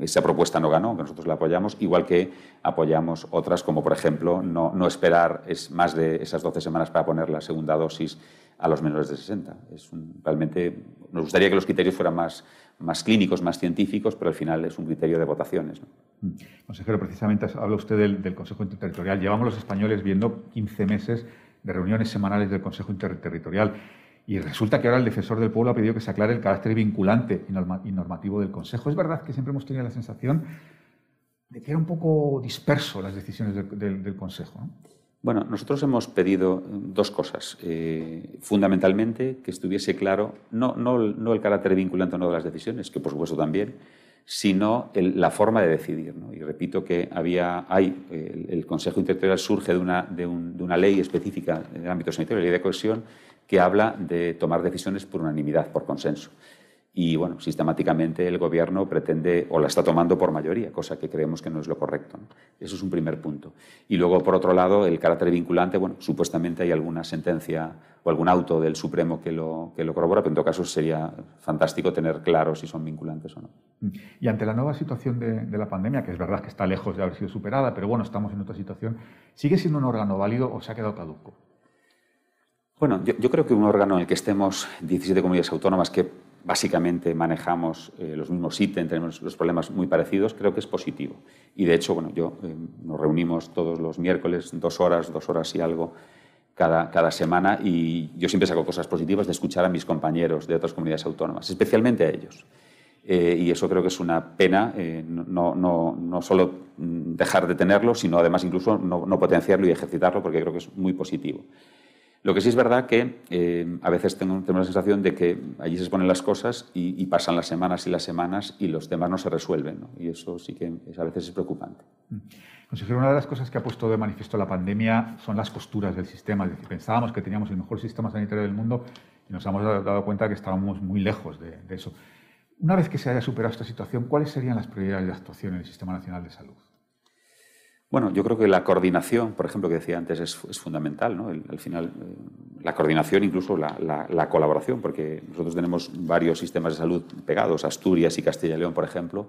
esa propuesta no ganó, que nosotros la apoyamos, igual que apoyamos otras como, por ejemplo, no, no esperar es más de esas 12 semanas para poner la segunda dosis a los menores de 60. Es realmente nos gustaría que los criterios fueran más, más clínicos, más científicos, pero al final es un criterio de votaciones. Mm. Consejero, precisamente habla usted del, Consejo Interterritorial. Llevamos los españoles viendo 15 meses de reuniones semanales del Consejo Interterritorial. Y resulta que ahora el defensor del pueblo ha pedido que se aclare el carácter vinculante y normativo del Consejo. Es verdad que siempre hemos tenido la sensación de que era un poco disperso las decisiones del, Consejo. Bueno, nosotros hemos pedido dos cosas. Eh, fundamentalmente, que estuviese claro no, no, el carácter vinculante o no de las decisiones, que por supuesto también, sino la forma de decidir. Y repito que había, hay, el, Consejo Interterritorial surge de una, de, una ley específica en el ámbito sanitario, la ley de cohesión, que habla de tomar decisiones por unanimidad, por consenso y bueno, sistemáticamente el gobierno pretende o la está tomando por mayoría, cosa que creemos que no es lo correcto. Eso es un primer punto. Y luego, por otro lado, el carácter vinculante, bueno, supuestamente hay alguna sentencia o algún auto del Supremo que lo, que lo corrobora, pero en todo caso sería fantástico tener claro si son vinculantes o no. Y ante la nueva situación de, la pandemia, que es verdad que está lejos de haber sido superada, pero bueno, estamos en otra situación, ¿sigue siendo un órgano válido o se ha quedado caduco? Bueno, yo, yo creo que un órgano en el que estemos 17 comunidades autónomas que básicamente manejamos eh, los mismos ítems, tenemos los problemas muy parecidos, creo que es positivo. Y de hecho, bueno, yo eh, nos reunimos todos los miércoles, dos horas, dos horas y algo cada, cada semana y yo siempre saco cosas positivas de escuchar a mis compañeros de otras comunidades autónomas, especialmente a ellos. Eh, y eso creo que es una pena, no, no, no, solo dejar de tenerlo, sino además incluso no, no potenciarlo y ejercitarlo, porque creo que es muy positivo. Lo que sí es verdad que eh, a veces tengo, la sensación de que allí se exponen las cosas y, pasan las semanas y las semanas y los temas no se resuelven. Y eso sí que a veces es preocupante. Mm. Consejero, una de las cosas que ha puesto de manifiesto la pandemia son las costuras del sistema. Es decir, pensábamos que teníamos el mejor sistema sanitario del mundo y nos hemos dado cuenta que estábamos muy lejos de, de eso. Una vez que se haya superado esta situación, ¿cuáles serían las prioridades de actuación en el Sistema Nacional de Salud? Bueno, yo creo que la coordinación, por ejemplo, que decía antes, es, fundamental. ¿no? al final, eh, la coordinación, incluso la, colaboración, porque nosotros tenemos varios sistemas de salud pegados, Asturias y Castilla y León, por ejemplo,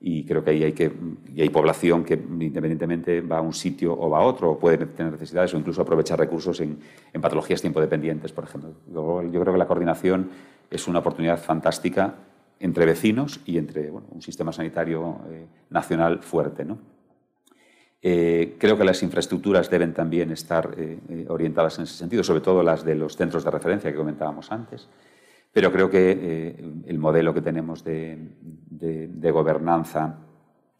y creo que ahí hay, que, y hay población que independientemente va a un sitio o va a otro, o puede tener necesidades o incluso aprovechar recursos en, patologías tiempo dependientes, por ejemplo. Yo, creo que la coordinación es una oportunidad fantástica entre vecinos y entre un sistema sanitario eh, nacional fuerte. ¿no? Eh, creo que las infraestructuras deben también estar eh, eh, orientadas en ese sentido, sobre todo las de los centros de referencia que comentábamos antes. Pero creo que el modelo que tenemos de, gobernanza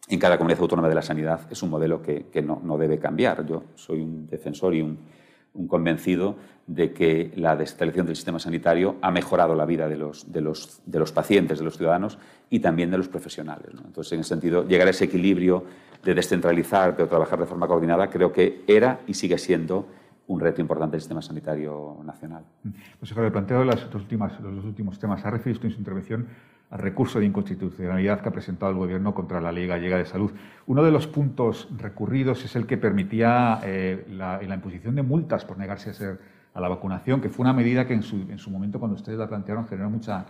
en cada comunidad autónoma de la sanidad es un modelo que, no, debe cambiar. Yo soy un defensor y un un convencido de que la descentralización del sistema sanitario ha mejorado la vida de los, de los, de los pacientes, de los ciudadanos y también de los profesionales. Entonces, en ese sentido, llegar a ese equilibrio de descentralizar pero trabajar de forma coordinada creo que era y sigue siendo un reto importante del sistema sanitario nacional. Consejero, le planteo las últimas, los dos últimos temas. Ha referido en su intervención al recurso de inconstitucionalidad que ha presentado el Gobierno contra la Ley Gallega de Salud. Uno de los puntos recurridos es el que permitía eh, la, imposición de multas por negarse a, ser, a la vacunación, que fue una medida que en su, en su momento, cuando ustedes la plantearon, generó mucha,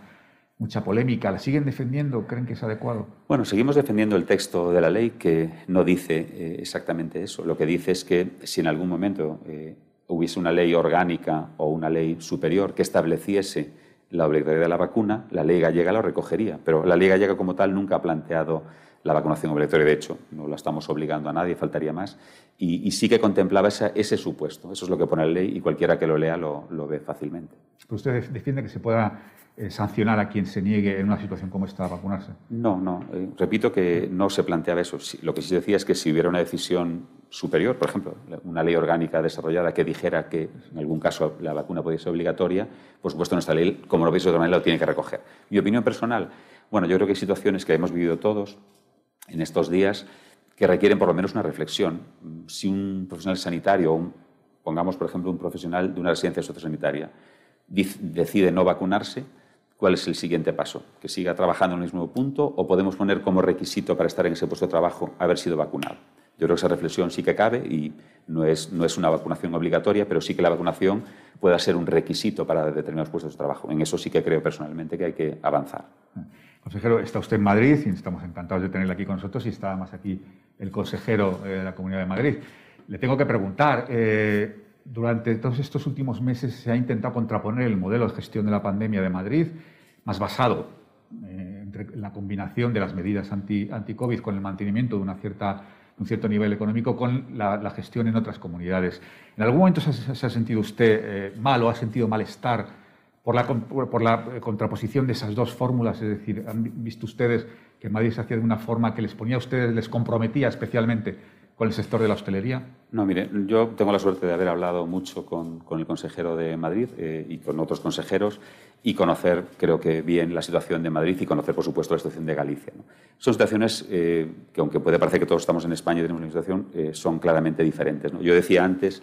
mucha polémica. ¿La siguen defendiendo? ¿Creen que es adecuado? Bueno, seguimos defendiendo el texto de la ley que no dice eh, exactamente eso. Lo que dice es que si en algún momento eh, hubiese una ley orgánica o una ley superior que estableciese la obligatoriedad de la vacuna, la ley gallega lo recogería, pero la ley gallega como tal nunca ha planteado la vacunación obligatoria, de hecho, no la estamos obligando a nadie, faltaría más, y, sí que contemplaba ese supuesto, eso es lo que pone la ley y cualquiera que lo lea lo, ve fácilmente. ¿Usted defiende que se pueda eh, sancionar a quien se niegue en una situación como esta a vacunarse? No, no, eh, repito que no se planteaba eso. Lo que sí decía es que si hubiera una decisión superior, por ejemplo, una ley orgánica desarrollada que dijera que en algún caso la vacuna podía ser obligatoria, por supuesto nuestra ley, como lo veis de otra manera, lo tiene que recoger. Mi opinión personal, bueno, yo creo que hay situaciones que hemos vivido todos en estos días que requieren por lo menos una reflexión. Si un profesional sanitario, pongamos por ejemplo un profesional de una residencia sociosanitaria, decide no vacunarse, ¿cuál es el siguiente paso? ¿Que siga trabajando en el mismo punto o podemos poner como requisito para estar en ese puesto de trabajo haber sido vacunado? Yo creo que esa reflexión sí que cabe y no es, no es una vacunación obligatoria, pero sí que la vacunación pueda ser un requisito para determinados puestos de trabajo. En eso sí que creo personalmente que hay que avanzar. Consejero, está usted en Madrid y estamos encantados de tenerle aquí con nosotros y está además aquí el consejero eh, de la Comunidad de Madrid. Le tengo que preguntar, eh, durante todos estos últimos meses se ha intentado contraponer el modelo de gestión de la pandemia de Madrid, más basado eh, entre la combinación de las medidas anti-COVID anti con el mantenimiento de una cierta un cierto nivel económico con la, gestión en otras comunidades. ¿En algún momento se, ha sentido usted eh, mal o ha sentido malestar por la, por la contraposición de esas dos fórmulas? Es decir, ¿han visto ustedes que Madrid se hacía de una forma que les ponía a ustedes, les comprometía especialmente con el sector de la hostelería? No, mire, yo tengo la suerte de haber hablado mucho con, el consejero de Madrid eh, y con otros consejeros y conocer, creo que bien, la situación de Madrid y conocer, por supuesto, la situación de Galicia. Son situaciones eh, que, aunque puede parecer que todos estamos en España y tenemos una situación, eh, son claramente diferentes. Yo decía antes,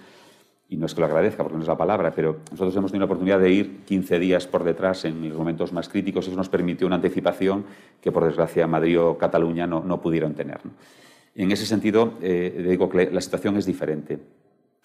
y no es que lo agradezca porque no es la palabra, pero nosotros hemos tenido la oportunidad de ir 15 días por detrás en los momentos más críticos y eso nos permitió una anticipación que, por desgracia, Madrid o Cataluña no, no pudieron tener. En ese sentido, eh, digo que la situación es diferente.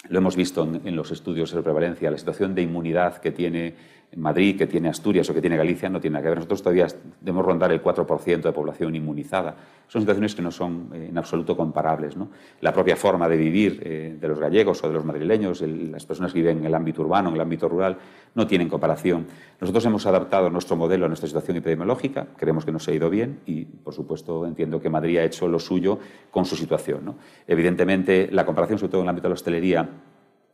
Lo hemos visto en, los estudios de prevalencia. La situación de inmunidad que tiene Madrid, que tiene Asturias o que tiene Galicia no tiene nada que ver. Nosotros todavía debemos rondar el 4% de población inmunizada. Son situaciones que no son eh, en absoluto comparables. La propia forma de vivir eh, de los gallegos o de los madrileños, las personas que viven en el ámbito urbano, en el ámbito rural, no tienen comparación. Nosotros hemos adaptado nuestro modelo a nuestra situación epidemiológica, creemos que nos ha ido bien y, por supuesto, entiendo que Madrid ha hecho lo suyo con su situación. Evidentemente, la comparación, sobre todo en el ámbito de la hostelería,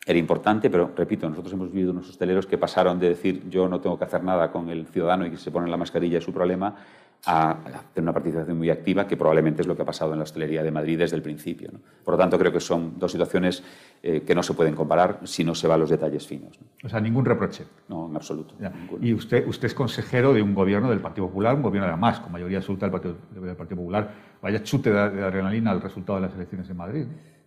era importante, pero repito, nosotros hemos vivido unos hosteleros que pasaron de decir yo no tengo que hacer nada con el ciudadano y que se pone la mascarilla es su problema, a tener una participación muy activa, que probablemente es lo que ha pasado en la hostelería de Madrid desde el principio. Por lo tanto, creo que son dos situaciones eh, que no se pueden comparar si no se va a los detalles finos. O sea, ningún reproche. No, en absoluto. Y usted, usted es consejero de un gobierno del Partido Popular, un gobierno además con mayoría absoluta del Partido, del Partido Popular. Vaya chute de, de adrenalina al resultado de las elecciones en Madrid.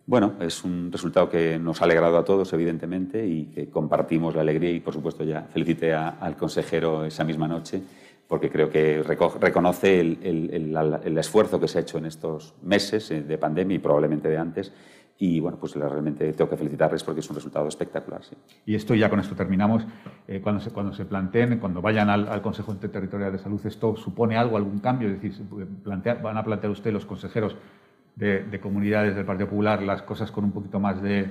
Bueno, es un resultado que nos ha alegrado a todos, evidentemente, y que compartimos la alegría y, por supuesto, ya felicité al consejero esa misma noche, porque creo que reconoce el, esfuerzo que se ha hecho en estos meses eh, de pandemia y probablemente de antes. Y bueno, pues realmente tengo que felicitarles porque es un resultado espectacular. Y esto ya con esto terminamos. Eh, cuando, se, planteen, cuando vayan al, Consejo Interterritorial de Salud, ¿esto supone algo, algún cambio? Es decir, ¿van a plantear usted los consejeros de, comunidades del Partido Popular las cosas con un poquito más de,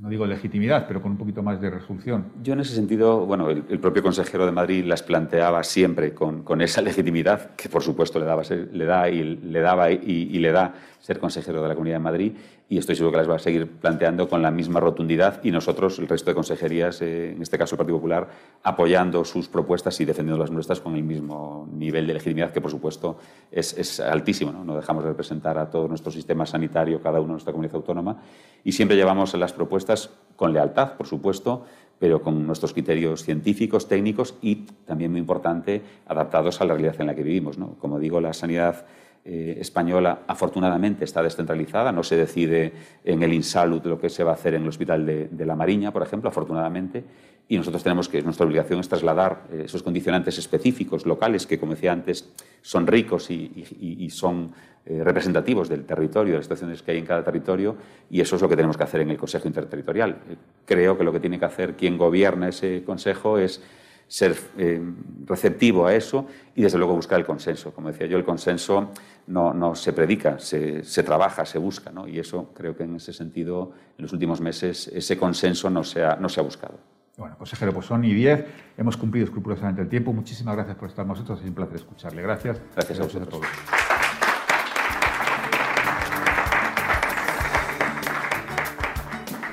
no digo legitimidad, pero con un poquito más de resolución. Yo en ese sentido, bueno, el, propio consejero de Madrid las planteaba siempre con, con, esa legitimidad que por supuesto le, daba, le da y le daba y le da ser consejero de la Comunidad de Madrid y estoy seguro que las va a seguir planteando con la misma rotundidad y nosotros, el resto de consejerías, eh, en este caso el Partido Popular, apoyando sus propuestas y defendiendo las nuestras con el mismo nivel de legitimidad que, por supuesto, es, altísimo. ¿no? ¿no? dejamos de representar a todo nuestro sistema sanitario, cada uno en nuestra comunidad autónoma Y siempre llevamos las propuestas con lealtad, por supuesto, pero con nuestros criterios científicos, técnicos y, también muy importante, adaptados a la realidad en la que vivimos. ¿no? Como digo, la sanidad eh, española afortunadamente está descentralizada, no se decide en el INSALUD lo que se va a hacer en el Hospital de, la Mariña, por ejemplo, afortunadamente, y nosotros tenemos que, nuestra obligación es trasladar eh, esos condicionantes específicos, locales, que como decía antes, son ricos y, son eh, representativos del territorio, de las situaciones que hay en cada territorio, y eso es lo que tenemos que hacer en el Consejo Interterritorial. creo que lo que tiene que hacer quien gobierna ese Consejo es ser eh, receptivo a eso y desde luego buscar el consenso. Como decía yo, el consenso no, no se predica, se, se, trabaja, se busca, ¿no? y eso creo que en ese sentido en los últimos meses ese consenso no se ha, no se ha buscado. Bueno, consejero, pues son y 10. Hemos cumplido escrupulosamente el tiempo. Muchísimas gracias por estar con nosotros. Es un placer escucharle. Gracias. Gracias, a vosotros.